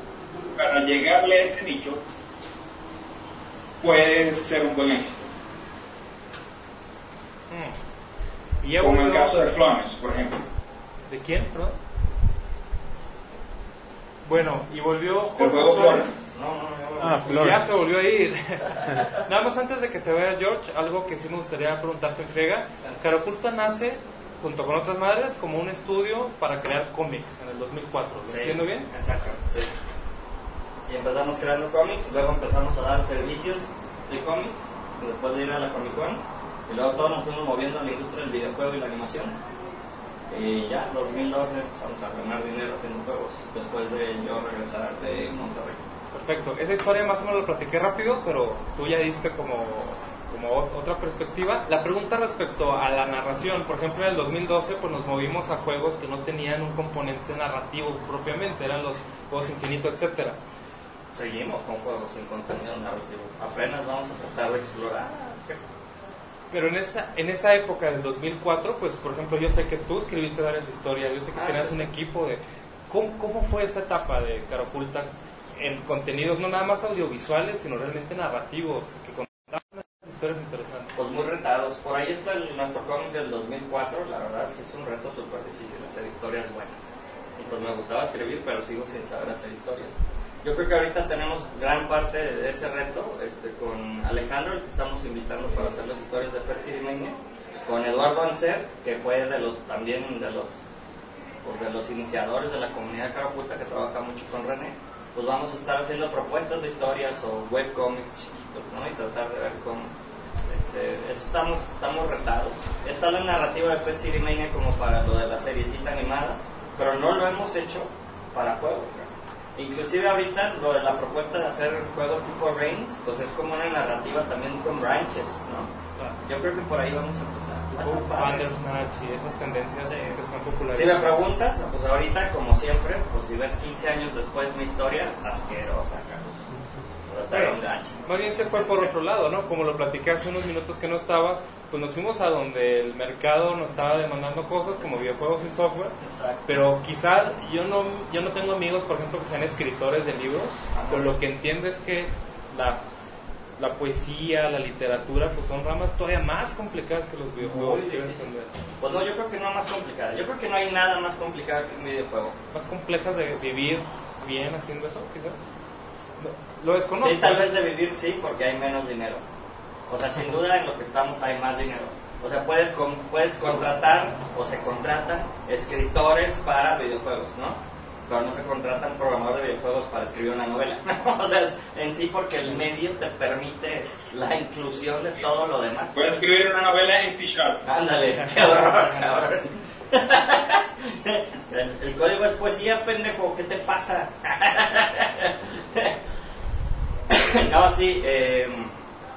para llegarle a ese nicho, puede ser un buen éxito. Mm. Y ya Como el caso de Flores, por ejemplo. ¿De quién? Perdón. Bueno, y volvió El juego Flores. No, no, no. Ah, Ya Flores. se volvió a ir. Nada más antes de que te vaya George, algo que sí me gustaría preguntarte en friega. Carapulta nace junto con otras madres como un estudio para crear cómics en el 2004. ¿Lo Sí, entiendo bien? Exacto, sí. Y empezamos creando cómics, luego empezamos a dar servicios de cómics, después de ir a la Comic Con, y luego todos nos fuimos moviendo a la industria del videojuego y la animación. Y ya, en 2012 empezamos a ganar dinero haciendo juegos, después de yo regresar de Monterrey. Perfecto. Esa historia más o menos la platiqué rápido, pero tú ya diste como, como ot- otra perspectiva. La pregunta respecto a la narración, por ejemplo, en el 2012 pues nos movimos a juegos que no tenían un componente narrativo propiamente, eran los juegos infinitos, etcétera. Seguimos con juegos sin contenido narrativo. Apenas vamos a tratar de explorar. Pero en esa, en esa época del 2004, pues por ejemplo, yo sé que tú escribiste varias historias, yo sé que Ah, tenías sí, un equipo de... ¿Cómo, ¿Cómo fue esa etapa de Cara Oculta en contenidos no nada más audiovisuales, sino realmente narrativos, que contaban historias interesantes? Pues muy retados. Por ahí está el- nuestro cómic del 2004. La verdad es que es un reto súper difícil hacer historias buenas. Y pues me gustaba escribir, pero sigo sin saber hacer historias. Yo creo que ahorita tenemos gran parte de ese reto este, con Alejandro, el que estamos invitando para hacer las historias de Pet City Mania, con Eduardo Anser, que fue de los también de los pues, de los iniciadores de la comunidad Caraputa, que trabaja mucho con René, pues vamos a estar haciendo propuestas de historias o webcomics chiquitos, ¿no? Y tratar de ver cómo. Este, eso estamos, estamos retados. Está la narrativa de Pet City Mania como para lo de la seriecita animada, pero no lo hemos hecho para juego. Inclusive ahorita lo de la propuesta de hacer juego tipo Reigns, pues es como una narrativa también con branches, ¿no? Yo creo que por ahí vamos a empezar. Bandersnatch y esas tendencias Sí. que están Si populares. me preguntas, pues ahorita, como siempre, pues si ves 15 años después mi historia, está asquerosa, gancho. Más bien se fue por otro lado, ¿no? Como lo platiqué hace unos minutos que no estabas, pues nos fuimos a donde el mercado nos estaba demandando cosas como videojuegos y software. Exacto. Pero quizás yo no, yo no tengo amigos, por ejemplo, que sean escritores de libros, pero lo que entiendo es que la, la poesía, la literatura, pues son ramas todavía más complicadas que los videojuegos, entender. Pues no, yo creo que no más complicada. Yo creo que no hay nada más complicado que un videojuego. Más complejas de vivir bien haciendo eso, quizás. Lo desconozco. Sí, tal vez de vivir sí, porque hay menos dinero. O sea, sin duda en lo que estamos hay más dinero. O sea, puedes, con- puedes contratar o se contratan escritores para videojuegos, ¿no? Pero no se contratan programadores de videojuegos para escribir una novela. o sea, es en sí porque el medio te permite la inclusión de todo lo demás. Puedes escribir una novela en C-Sharp. Ándale, qué horror, cabrón. El, el código es poesía, pendejo, ¿qué te pasa? no, sí, eh,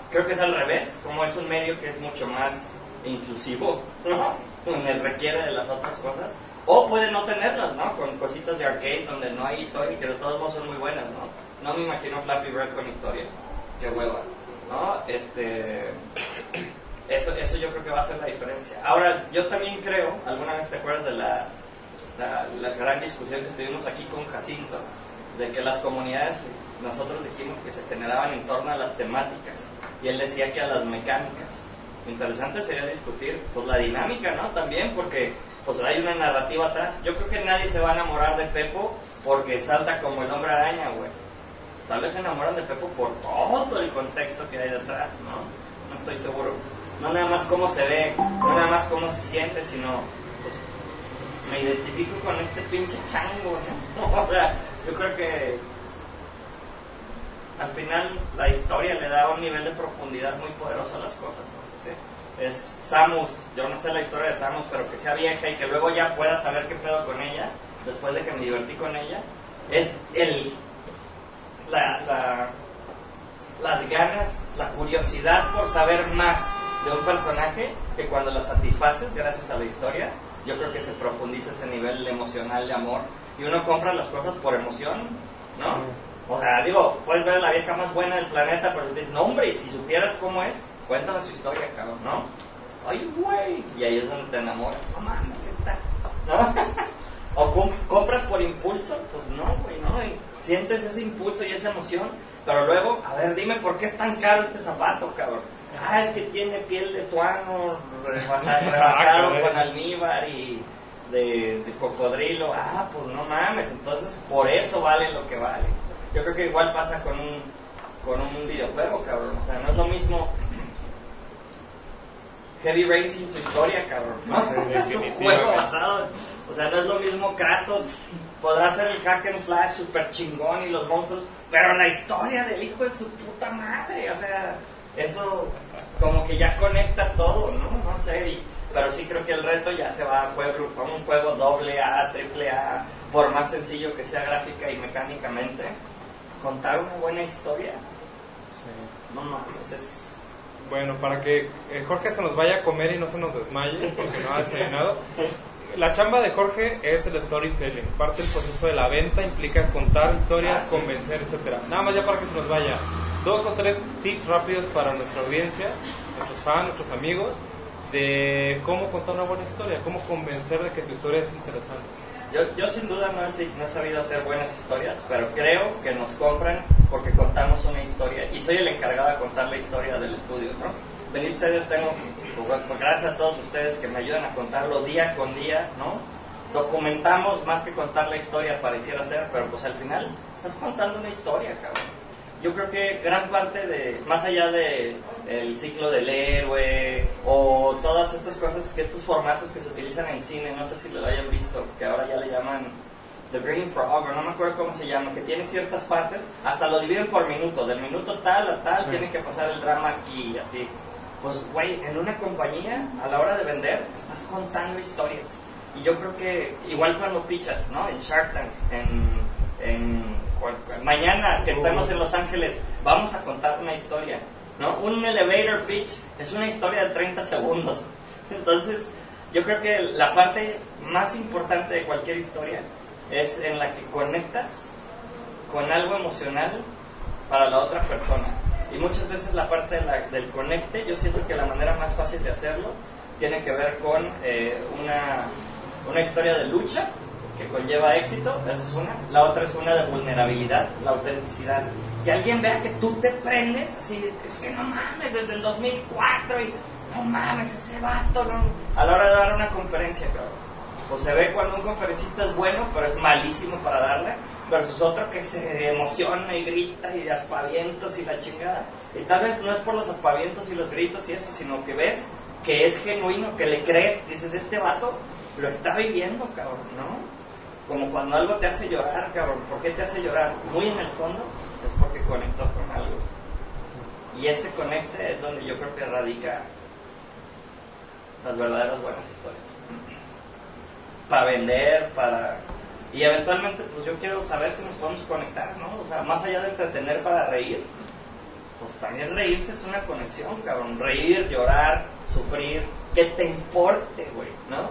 creo que es al revés, como es un medio que es mucho más inclusivo, ¿no? Me requiere de las otras cosas. O puede no tenerlas, ¿no? Con cositas de arcade donde no hay historia y que de todos modos son muy buenas, ¿no? No me imagino Flappy Bird con historia. Qué hueva, ¿no? Este... Eso, eso yo creo que va a ser la diferencia. Ahora, yo también creo, alguna vez te acuerdas de la, la, la gran discusión que tuvimos aquí con Jacinto, de que las comunidades, nosotros dijimos que se generaban en torno a las temáticas, y él decía que a las mecánicas. Interesante sería discutir pues la dinámica, ¿no? También porque pues hay una narrativa atrás. Yo creo que nadie se va a enamorar de Pepo porque salta como el hombre araña, güey. Tal vez se enamoran de Pepo por todo el contexto que hay detrás, ¿no? No estoy seguro. No nada más cómo se ve, no nada más cómo se siente, sino pues me identifico con este pinche chango, ¿no? O sea, yo creo que al final la historia le da un nivel de profundidad muy poderoso a las cosas. ¿no? Sí. Es Samus, yo no sé la historia de Samus, pero que sea vieja y que luego ya pueda saber qué pedo con ella, después de que me divertí con ella, es el la, la- las ganas, la curiosidad por saber más de un personaje que cuando la satisfaces gracias a la historia, yo creo que se profundiza ese nivel emocional de amor y uno compra las cosas por emoción, ¿no? O sea, digo, puedes ver a la vieja más buena del planeta, pero dices, no hombre, y si supieras cómo es, cuéntame su historia, cabrón, ¿no? Ay, güey, y ahí es donde te enamoras, no mames, está, ¿no? O com- compras por impulso, pues no, güey, ¿no? Y sientes ese impulso y esa emoción, pero luego, a ver, dime por qué es tan caro este zapato, cabrón. Ah, es que tiene piel de tuano, rebaja- rebajado con almíbar y de, de cocodrilo. Ah, pues no mames, entonces por eso vale lo que vale. Yo creo que igual pasa con un, con un videojuego, cabrón. O sea, no es lo mismo Heavy Rain sin su historia, cabrón. ¿no? Es un juego basado. O sea, no es lo mismo Kratos. Podrá ser el hack and slash super chingón y los monstruos, pero la historia del hijo de su puta madre, o sea, eso como que ya conecta todo, ¿no? No sé, y- pero sí creo que el reto ya se va a, juego, a un juego doble A, triple A, por más sencillo que sea gráfica y mecánicamente, contar una buena historia, no mames, es... Bueno, para que eh, Jorge se nos vaya a comer y no se nos desmaye, porque no ha desayunado. La chamba de Jorge es el storytelling. Parte del proceso de la venta implica contar historias, Ah, sí. convencer, etcétera. Nada más ya para que se nos vaya. Dos o tres tips rápidos para nuestra audiencia nuestros fans, nuestros amigos, de cómo contar una buena historia, cómo convencer de que tu historia es interesante. Yo, yo sin duda no he, no he sabido hacer buenas historias, pero creo que nos compran porque contamos una historia y soy el encargado de contar la historia del estudio, ¿no? Bendito sea Dios, tengo, pues, pues, gracias a todos ustedes que me ayudan a contarlo día con día, ¿no? Documentamos más que contar la historia, pareciera ser, pero pues al final estás contando una historia, cabrón. Yo creo que gran parte de, más allá de el ciclo del héroe o todas estas cosas, que estos formatos que se utilizan en cine, no sé si lo hayan visto, que ahora ya le llaman The Green Frog, o no me acuerdo cómo se llama, que tiene ciertas partes, hasta lo dividen por minuto, del minuto tal a tal tiene que pasar el drama aquí y así. Pues, güey, en una compañía, a la hora de vender, estás contando historias. Y yo creo que, igual cuando pichas, ¿no? En Shark Tank, en, en mañana que estemos en Los Ángeles, vamos a contar una historia, ¿no? Un elevator pitch es una historia de 30 segundos. Entonces, yo creo que la parte más importante de cualquier historia es en la que conectas con algo emocional para la otra persona. Y muchas veces la parte del conecte, yo siento que la manera más fácil de hacerlo tiene que ver con eh, una, una historia de lucha que conlleva éxito, esa es una. La otra es una de vulnerabilidad, la autenticidad. Que alguien vea que tú te prendes, así, es que no mames, desde el 2004 y no mames, ese vato, no". a la hora de dar una conferencia, cabrón. Pues se ve cuando un conferencista es bueno, pero es malísimo para darle, versus otro que se emociona y grita y de aspavientos y la chingada. Y tal vez no es por los aspavientos y los gritos y eso, sino que ves que es genuino, que le crees, dices, este vato lo está viviendo, cabrón, ¿no? Como cuando algo te hace llorar, cabrón. ¿Por qué te hace llorar? Muy en el fondo es porque conectó con algo. Y ese conecte es donde yo creo que radica las verdaderas buenas historias. Para vender, para... Y eventualmente, pues yo quiero saber si nos podemos conectar, ¿no? O sea, más allá de entretener para reír, pues también reírse es una conexión, cabrón. Reír, llorar, sufrir, que te importe, güey, ¿no?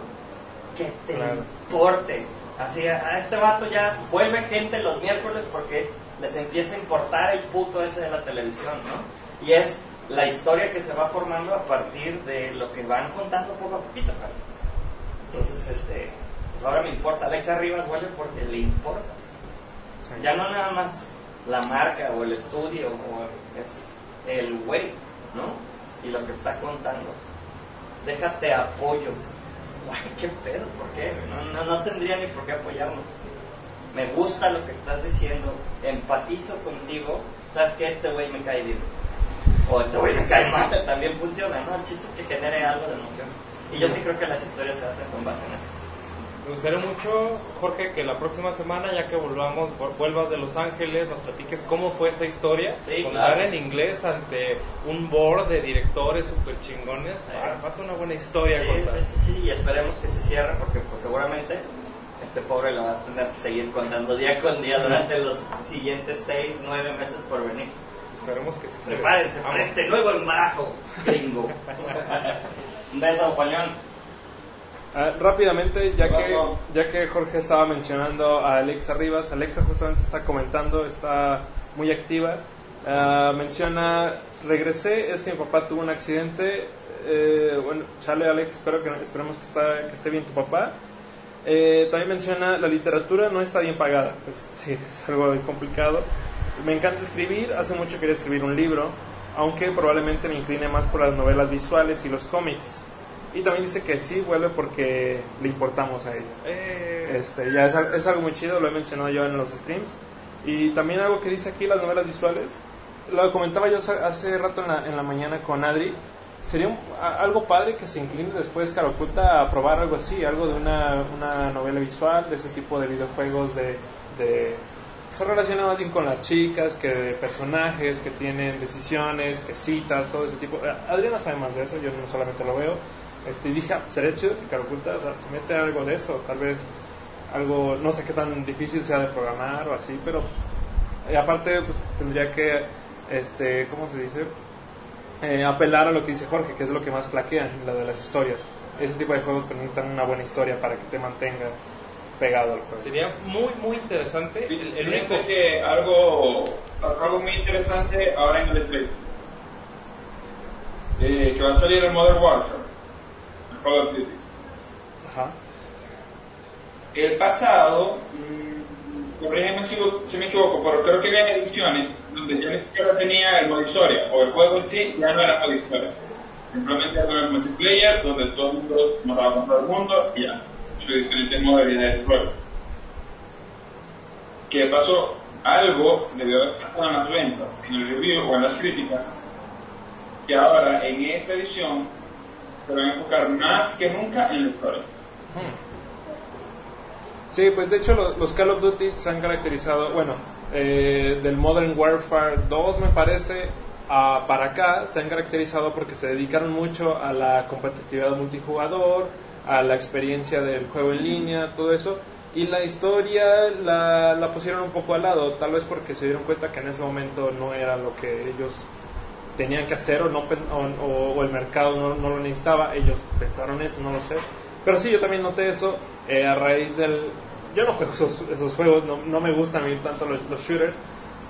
Que te Claro. importe. Así, a este vato ya vuelve gente los miércoles porque es- les empieza a importar el puto ese de la televisión, ¿no? Y es la historia que se va formando a partir de lo que van contando poco a poquito, cabrón. Entonces, este, pues ahora me importa. Alexa Rivas vuelve porque le importas. Sí. Ya no nada más la marca o el estudio, o es el güey, ¿no? Y lo que está contando. Déjate apoyo. Guay, qué pedo, ¿por qué? No, no, no tendría ni por qué apoyarnos. Me gusta lo que estás diciendo, empatizo contigo, sabes que este güey me cae bien. O este güey me cae mal, también funciona, ¿no? El chiste es que genere algo de emoción. Y yo sí creo que las historias se hacen con base en eso. Me gustaría mucho, Jorge, que la próxima semana, ya que volvamos, vu- vuelvas de Los Ángeles, nos platiques cómo fue esa historia. Sí, Contar claro. en inglés ante un board de directores super chingones. Sí. Va a ser una buena historia Sí, contar. sí, sí, sí, y esperemos que se cierre porque pues seguramente este pobre lo vas a tener que seguir contando día con día durante los siguientes seis, nueve meses por venir. Esperemos que sí se Prepárense para este nuevo embarazo, gringo. Un beso, Julián. Ah, rápidamente, ya que, ya que Jorge estaba mencionando a Alexa Rivas, Alexa justamente está comentando, está muy activa. Ah, menciona, regresé, es que mi papá tuvo un accidente. Eh, bueno, chale Alex, espero que, esperemos que, está, que esté bien tu papá. Eh, también menciona, la literatura no está bien pagada. Pues, sí, es algo complicado. Me encanta escribir, hace mucho quería escribir un libro, aunque probablemente me incline más por las novelas visuales y los cómics. Y también dice que sí vuelve porque le importamos a ella. Eh, Este, ya es, al- es algo muy chido, lo he mencionado yo en los streams. Y también algo que dice aquí las novelas visuales, lo comentaba yo hace, rato en la, en la mañana con Adri, sería un- a- algo padre que se incline después Cara Oculta a probar algo así, algo de una, una novela visual, de ese tipo de videojuegos de... de se relaciona más bien con las chicas, que de personajes, que tienen decisiones, que citas, todo ese tipo. Eh, Adriana sabe más de eso, yo no solamente lo veo. Este, y dije, ah, sería chido que Cara Oculta o sea, se mete algo de eso, tal vez algo, no sé qué tan difícil sea de programar o así, pero pues, y aparte pues, tendría que, este, ¿cómo se dice? Eh, apelar a lo que dice Jorge, que es lo que más flaquean, la de las historias. Ese tipo de juegos pues, necesitan una buena historia para que te mantenga pegado al juego. sería muy, muy interesante. El, el único... Que algo, algo muy interesante ahora en el E3. eh, que va a salir el Modern Warfare, Call of Duty. Ajá. El pasado, mm, corrígeme si, si me equivoco, pero creo que había ediciones donde ya ni siquiera tenía el modo historia, o el juego en sí ya no era modo historia. Simplemente era el multiplayer, donde todo el mundo mataba con todo el mundo y ya. Su diferente modalidades de juego. ¿Qué pasó? Algo debió haber pasado en las ventas, en el review o en las críticas, que ahora en esta edición se van a enfocar más que nunca en la historia. Sí, pues de hecho lo- los, Call of Duty se han caracterizado, bueno, eh, del Modern Warfare 2 me parece, a- para acá se han caracterizado porque se dedicaron mucho a la competitividad multijugador, a la experiencia del juego en línea, todo eso, y la historia la, la pusieron un poco al lado, tal vez porque se dieron cuenta que en ese momento no era lo que ellos tenían que hacer o, no, o- o el mercado no, no lo necesitaba, ellos pensaron eso, no lo sé. Pero sí, yo también noté eso eh, a raíz del... Yo no juego esos, esos juegos, no, no me gustan a mí tanto los, los shooters,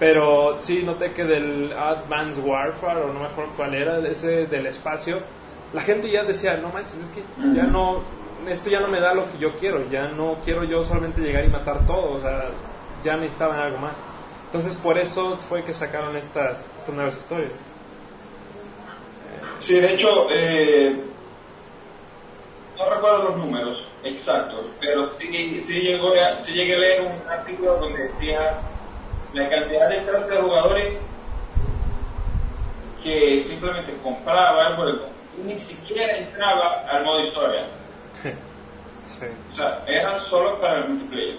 pero sí noté que del Advanced Warfare, o no me acuerdo cuál era, ese del espacio, la gente ya decía, no manches, es que ya no, esto ya no me da lo que yo quiero, ya no quiero yo solamente llegar y matar todo, o sea, ya necesitaban algo más. Entonces por eso fue que sacaron estas, estas nuevas historias. Sí, de hecho, eh, no recuerdo los números exactos, pero sí, sí, llegó a- sí llegué a leer un artículo donde decía la cantidad de de jugadores que simplemente compraba el juego y ni siquiera entraba al modo historia. Sí. O sea, era solo para el multiplayer.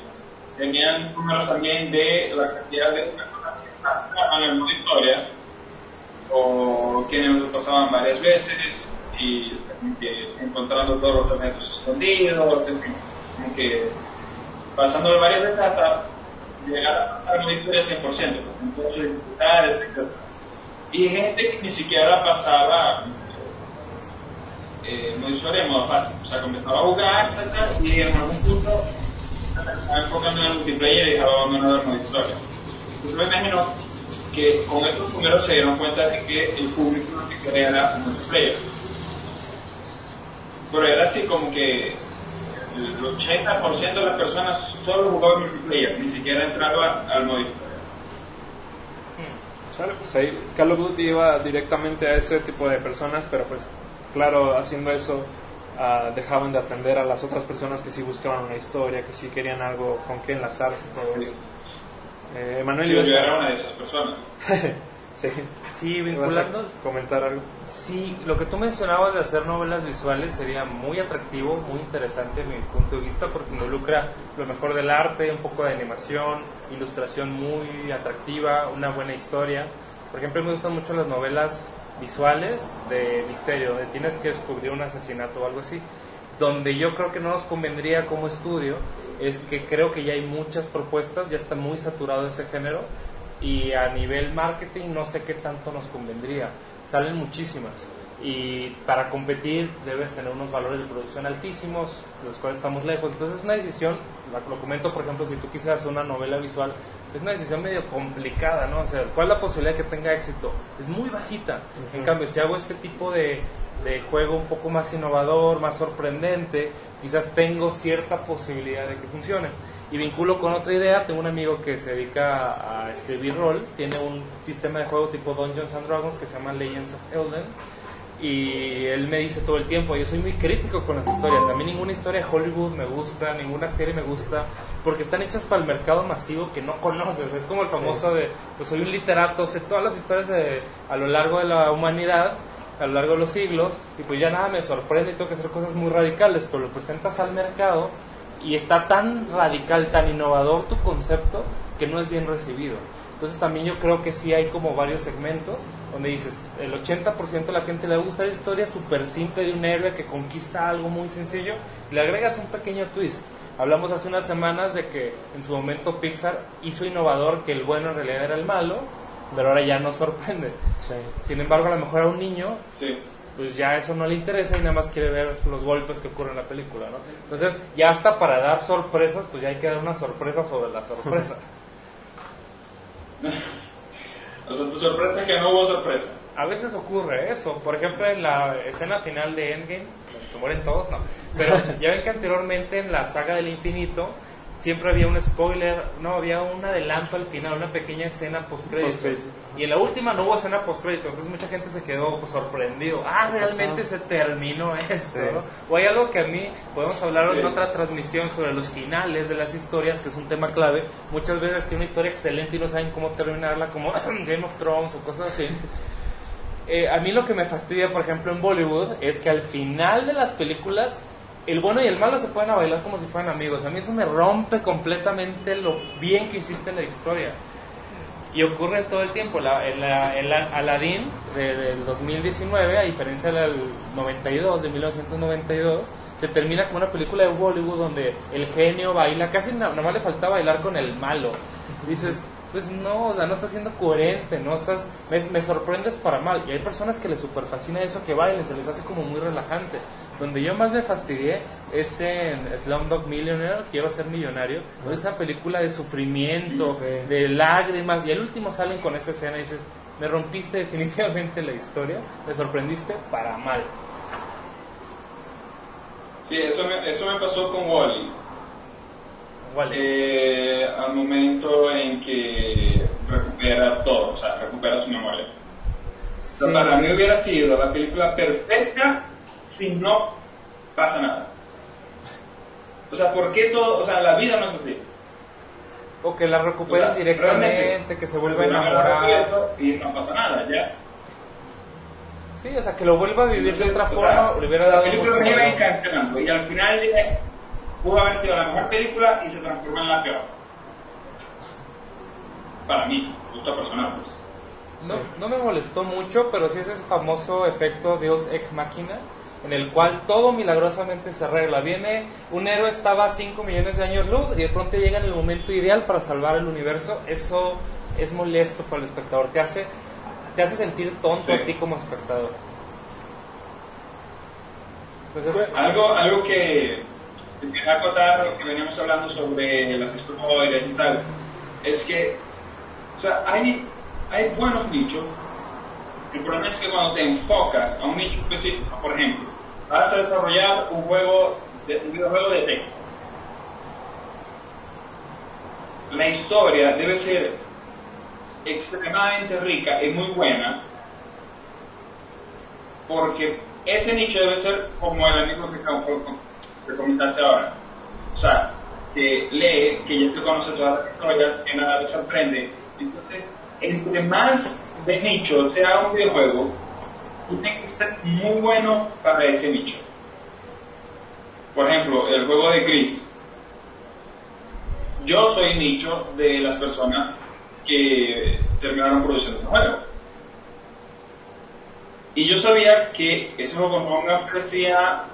Tenían números también de la cantidad de personas que estaban en el modo historia o quienes pasaban varias veces y que encontrando todos los elementos escondidos, en fin, como que pasándolo varias veces hasta llegar a pasar el modo historia 100%, con todas sus dificultades, etc. Y gente que ni siquiera pasaba eh, modo historia en modo fácil. O sea, comenzaba a jugar tal, y en algún punto enfocando en el multiplayer y dejaba abandonar el modo historia. Entonces me imagino que con estos números se dieron cuenta de que el público lo que quería era multiplayer. Pero era así como que el 80% de las personas solo jugaban multiplayer, ni siquiera entraba al modo historia. Sale, pues Call of Duty iba directamente a ese tipo de personas, pero pues claro, haciendo eso ah, dejaban de atender a las otras personas que sí buscaban una historia, que sí querían algo con qué enlazarse y todo eso. Eh, Manuel, ibas a... una de esas personas. sí, Sí, a vinculando comentar algo. Sí, lo que tú mencionabas de hacer novelas visuales sería muy atractivo, muy interesante a mi punto de vista porque involucra lo mejor del arte, un poco de animación, ilustración muy atractiva, una buena historia. Por ejemplo, me gustan mucho las novelas visuales de misterio, de tienes que descubrir un asesinato o algo así. Donde yo creo que no nos convendría como estudio es que creo que ya hay muchas propuestas, ya está muy saturado ese género y a nivel marketing no sé qué tanto nos convendría. Salen muchísimas y para competir debes tener unos valores de producción altísimos, de los cuales estamos lejos. Entonces es una decisión, lo comento por ejemplo, si tú quisieras hacer una novela visual, es una decisión medio complicada, ¿no? O sea, ¿cuál es la posibilidad de que tenga éxito? Es muy bajita. En cambio, si hago este tipo de, de juego un poco más innovador, más sorprendente, quizás tengo cierta posibilidad de que funcione. Y vinculo con otra idea, tengo un amigo que se dedica a escribir rol, tiene un sistema de juego tipo Dungeons and Dragons que se llama Legends of Elden, y él me dice todo el tiempo, yo soy muy crítico con las historias, a mí ninguna historia de Hollywood me gusta, ninguna serie me gusta, porque están hechas para el mercado masivo que no conoces, es como el famoso de, pues soy un literato, sé todas las historias de, a lo largo de la humanidad, a lo largo de los siglos, y pues ya nada me sorprende y tengo que hacer cosas muy radicales, pero lo presentas al mercado y está tan radical, tan innovador tu concepto que no es bien recibido. Entonces también yo creo que sí hay como varios segmentos donde dices, el 80% de la gente le gusta la historia súper simple de un héroe que conquista algo muy sencillo y le agregas un pequeño twist. Hablamos hace unas semanas de que en su momento Pixar hizo innovador que el bueno en realidad era el malo, pero ahora ya no sorprende. Sin embargo, a lo mejor a un niño Sí. pues ya eso no le interesa y nada más quiere ver los golpes que ocurren en la película, ¿no? Entonces, ya hasta para dar sorpresas, pues ya hay que dar una sorpresa sobre la sorpresa. O sea, tu sorpresa es que no hubo sorpresa. a veces ocurre eso. Por ejemplo, en la escena final de Endgame, donde se mueren todos, no. Pero ya ven que anteriormente en la saga del infinito siempre había un spoiler, no, había un adelanto al final, una pequeña escena post-crédito. Post-crédito. Y en la última no hubo escena post-crédito, entonces mucha gente se quedó pues, sorprendido. Ah, realmente se terminó esto, Sí. ¿no? O hay algo que a mí podemos hablar Sí. en otra transmisión sobre los finales de las historias, que es un tema clave. Muchas veces que una historia excelente y no saben cómo terminarla, como Game of Thrones o cosas así. Eh, a mí lo que me fastidia, por ejemplo, en Bollywood, es que al final de las películas, el bueno y el malo se pueden bailar como si fueran amigos. A mí eso me rompe completamente lo bien que hiciste la historia. Y ocurre todo el tiempo. La, la Aladdin de- del 2019, a diferencia del 92, de 1992, se termina como una película de Bollywood donde el genio baila, casi na- nomás le falta bailar con el malo. Dices, pues no, o sea, no estás siendo coherente, no estás, me, me sorprendes para mal. Y hay personas que les super fascina eso que bailen, se les hace como muy relajante. Donde yo más me fastidié es en Slumdog Millionaire, Quiero ser millonario. Es una película de sufrimiento, Sí. de lágrimas, y al último salen con esa escena y dices, me rompiste definitivamente la historia, me sorprendiste para mal. Sí, eso me, eso me pasó con Wally. Eh, al momento en que recupera todo, o sea, recupera su memoria. O Sí. Para mí hubiera sido la película perfecta si no pasa nada. O sea, ¿por qué todo? O sea, la vida no es así. O que la O recuperen sea, directamente, que se vuelva a enamorar. Y no pasa nada, ya. Sí, o sea, que lo vuelva a vivir de otra O forma, sea, le hubiera la dado película mucho me iba encantando y al final dije, pudo haber sido la mejor película y se transformó en la peor. Para mí, gusto personal, pues. No, no me molestó mucho, pero sí es ese famoso efecto Deus Ex Machina, en el cual todo milagrosamente se arregla. Viene, un héroe estaba a 5 millones de años luz y de pronto llega en el momento ideal para salvar el universo. Eso es molesto para el espectador, te hace, te hace sentir tonto Sí. a ti como espectador. Entonces, Algo, algo que quería acotar, que veníamos hablando sobre las spoilers y tal, es que, o sea, hay, hay buenos nichos. El problema es que cuando te enfocas a un nicho específico, por ejemplo, vas a desarrollar un juego, de, un videojuego de texto. La historia debe ser extremadamente rica y muy buena porque ese nicho debe ser como el amigo que, que, que comentaste ahora. O sea, que lee, que ya se conoce todas las historias, que nada le sorprende. Entonces, entre más de nicho sea un videojuego, tiene que ser muy bueno para ese nicho. Por ejemplo, el juego de Chris. Yo soy nicho de las personas que terminaron produciendo el juego. Y yo sabía que ese juego no me ofrecía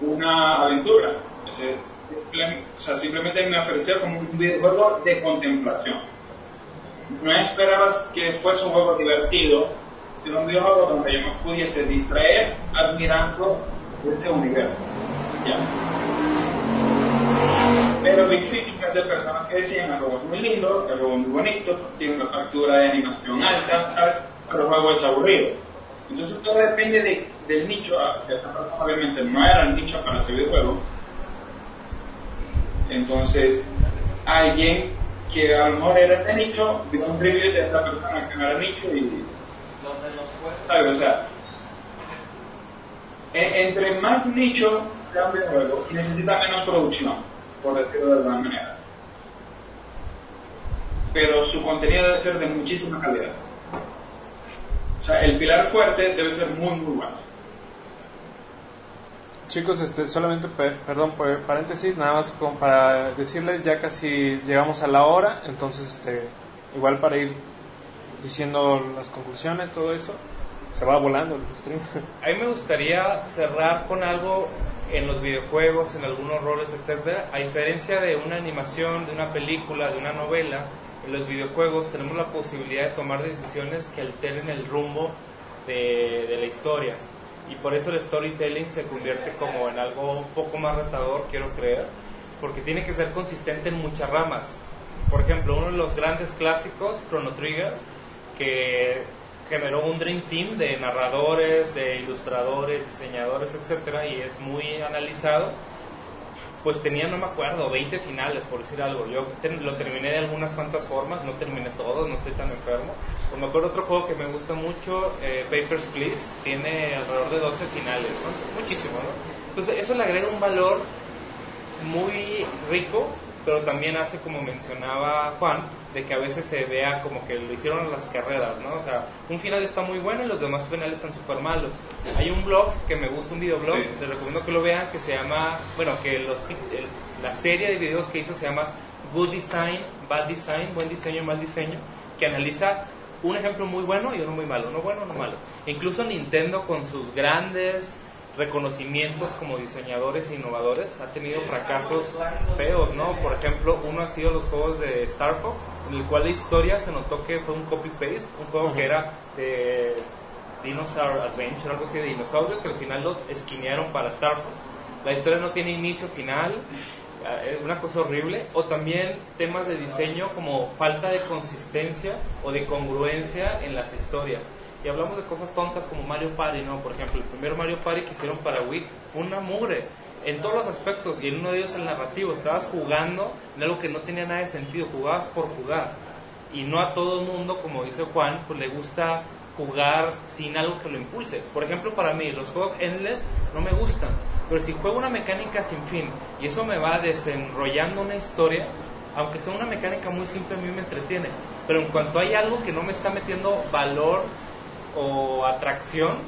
una aventura. O sea, simplemente me ofrecía como un videojuego de contemplación. No esperabas que fuese un juego divertido, sino un videojuego donde yo me pudiese distraer admirando ese universo. Pero vi críticas de personas que decían el juego es muy lindo, el juego es muy bonito, tiene una factura de animación alta, pero el juego es aburrido. Entonces todo depende de- del nicho. Ah, esta persona obviamente no era el nicho para ese videojuego. Entonces, alguien que a lo mejor era ese nicho, vio un review de esta persona que no era nicho y Los de los juegos. ¿sabes? O sea, e- entre más nicho sea un videojuego, necesita menos producción, por decirlo de alguna manera. Pero su contenido debe ser de muchísima calidad. O sea, el pilar fuerte debe ser muy, muy bueno. Chicos, este, solamente, per- perdón, paréntesis, nada más como para decirles, ya casi llegamos a la hora, entonces, este, igual para ir diciendo las conclusiones, todo eso, se va volando el stream. A mí me gustaría cerrar con algo en los videojuegos, en algunos roles, etcétera. A diferencia de una animación, de una película, de una novela, en los videojuegos tenemos la posibilidad de tomar decisiones que alteren el rumbo de, la historia. Y por eso el storytelling se convierte como en algo un poco más retador, quiero creer, porque tiene que ser consistente en muchas ramas. Por ejemplo, uno de los grandes clásicos, Chrono Trigger, que generó un Dream Team de narradores, de ilustradores, diseñadores, etcétera, y es muy analizado. Pues tenía, no me acuerdo, 20 finales, por decir algo. Yo lo terminé de algunas cuantas formas, no terminé todo, no estoy tan enfermo. Pues me acuerdo otro juego que me gusta mucho, eh, Papers, Please, tiene alrededor de 12 finales, son muchísimo, ¿no? Entonces, eso le agrega un valor muy rico, pero también hace, como mencionaba Juan, de que a veces se vea como que lo hicieron las carreras, ¿no? O sea, un final está muy bueno y los demás finales están súper malos. Hay un blog que me gusta, un videoblog, Sí. les recomiendo que lo vean, que se llama, bueno, que los, el- la serie de videos que hizo se llama Good Design, Bad Design, Buen Diseño, Mal Diseño, que analiza un ejemplo muy bueno y uno muy malo, no bueno, no malo. Incluso Nintendo con sus grandes reconocimientos como diseñadores e innovadores ha tenido fracasos feos, ¿no? Por ejemplo, uno ha sido los juegos de Star Fox, en el cual la historia se notó que fue un copy-paste, un juego que era de Dinosaur Adventure, algo así de dinosaurios, que al final lo esquinearon para Star Fox. La historia no tiene inicio, final, eh, una cosa horrible. O también temas de diseño como falta de consistencia o de congruencia en las historias. Y hablamos de cosas tontas como Mario Party, ¿no? Por ejemplo, el primer Mario Party que hicieron para Wii fue una mugre en todos los aspectos y en uno de ellos el narrativo. Estabas jugando en algo que no tenía nada de sentido, jugabas por jugar. Y no a todo el mundo, como dice Juan, pues le gusta jugar sin algo que lo impulse. Por ejemplo, para mí, los juegos endless no me gustan. Pero si juego una mecánica sin fin y eso me va desenrollando una historia, aunque sea una mecánica muy simple, a mí me entretiene. Pero en cuanto hay algo que no me está metiendo valor o atracción,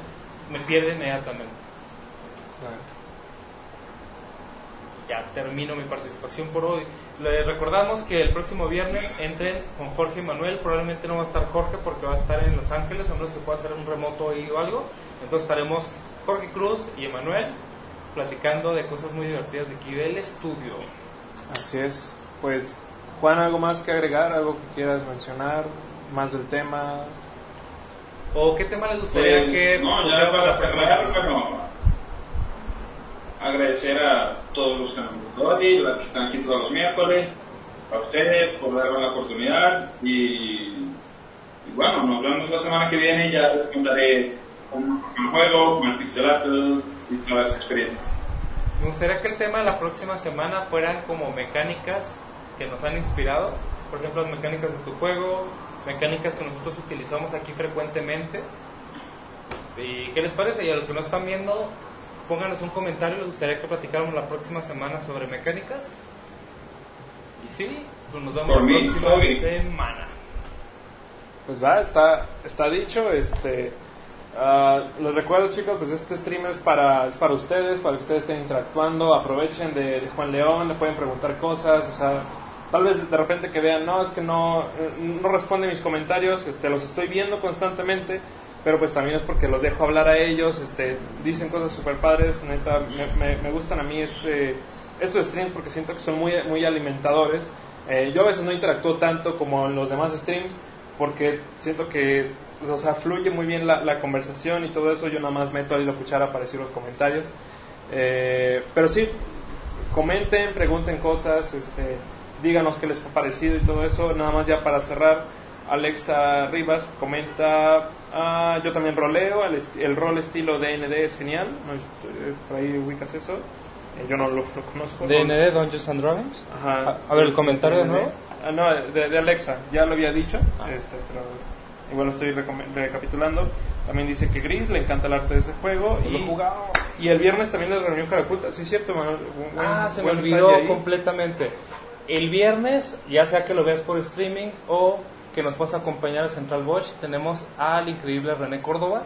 me pierde inmediatamente. Ya termino mi participación por hoy. Les recordamos que el próximo viernes entren con Jorge y Manuel. Probablemente no va a estar Jorge porque va a estar en Los Ángeles, a menos que pueda hacer un remoto o algo. Entonces estaremos Jorge Cruz y Emanuel platicando de cosas muy divertidas de aquí del estudio. Así es. Pues, Juan, ¿algo más que agregar? ¿Algo que quieras mencionar? ¿Más del tema? ¿O qué tema les gustaría Pues, que no, ya para cerrar, bueno, agradecer a todos los que y los que están aquí todos los miércoles, a ustedes por darme la oportunidad y, y bueno, nos vemos la semana que viene y ya les contaré cómo el juego, con el pixelato y toda esa experiencia. Me gustaría que el tema de la próxima semana fueran como mecánicas que nos han inspirado. Por ejemplo, las mecánicas de tu juego, mecánicas que nosotros utilizamos aquí frecuentemente. ¿Y qué les parece? Y a los que no están viendo, pónganos un comentario. Les gustaría que platicáramos la próxima semana sobre mecánicas. Y sí, pues nos vemos Por la mí, próxima semana. Pues va, está, está dicho. Este, ah, les recuerdo, chicos, pues este stream es para, es para ustedes, para que ustedes estén interactuando. Aprovechen de, de Juan León, le pueden preguntar cosas. O sea, tal vez de repente que vean, no, es que no, no responde mis comentarios. Este, los estoy viendo constantemente. Pero pues también es porque los dejo hablar a ellos. Este, dicen cosas super padres. Neta, me, me, me gustan a mí este, estos streams porque siento que son muy, muy alimentadores. Eh, yo a veces no interactúo tanto como en los demás streams porque siento que pues, o fluye muy bien la, la conversación y todo eso. Yo nada más meto ahí la cuchara para decir los comentarios. Eh, pero sí, comenten, pregunten cosas, este, díganos qué les ha parecido y todo eso. Nada más ya para cerrar, Alexa Rivas comenta, ah, yo también roleo, el, el rol estilo DND es genial, eh, por ahí ubicas eso. Eh, yo no lo, lo conozco. DND, Dungeons and Dragons. Ajá. A- a ver, ¿el comentario de nuevo? Ah, no, de, de Alexa, ya lo había dicho, Ah. este, pero igual lo estoy recapitulando. También dice que Gris le encanta el arte de ese juego. Lo he y, jugado. y el viernes también la reunión Caraculta. Sí, es cierto, Manuel. Buen- Ah, se me olvidó completamente. El viernes, ya sea que lo veas por streaming o que nos puedas acompañar a Central Bosch, tenemos al increíble René Córdoba.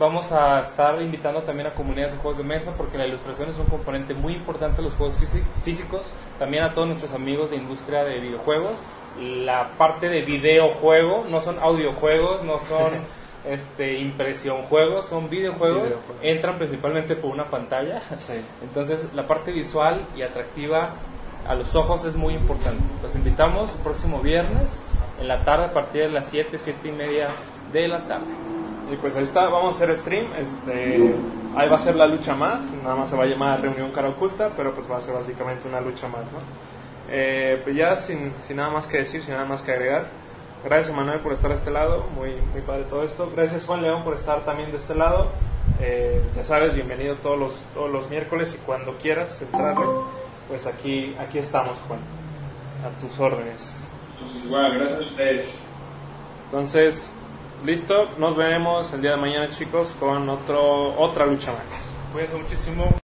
Vamos a estar invitando también a comunidades de juegos de mesa porque la ilustración es un componente muy importante de los juegos físi- físicos. También a todos nuestros amigos de industria de videojuegos. La parte de videojuego, no son audiojuegos, no son este, impresión juegos, son videojuegos. Videojuegos. Entran principalmente por una pantalla. Sí. Entonces, la parte visual y atractiva a los ojos es muy importante. Los invitamos el próximo viernes en la tarde a partir de las 7, 7 y media de la tarde. Y pues ahí está, vamos a hacer stream. Este, ahí va a ser la lucha más. Nada más se va a llamar Reunión Cara Oculta, pero pues va a ser básicamente una lucha más, ¿no? Eh, pues ya sin, sin nada más que decir, sin nada más que agregar. Gracias Manuel por estar a este lado, muy, muy padre todo esto. Gracias Juan León por estar también de este lado. Eh, ya sabes, bienvenido todos los, todos los miércoles y cuando quieras entrarle, pues aquí, aquí estamos Juan, a tus órdenes. Entonces, igual, gracias a ustedes. Entonces, listo, nos veremos el día de mañana chicos con otro, otra lucha más. Cuídense muchísimo.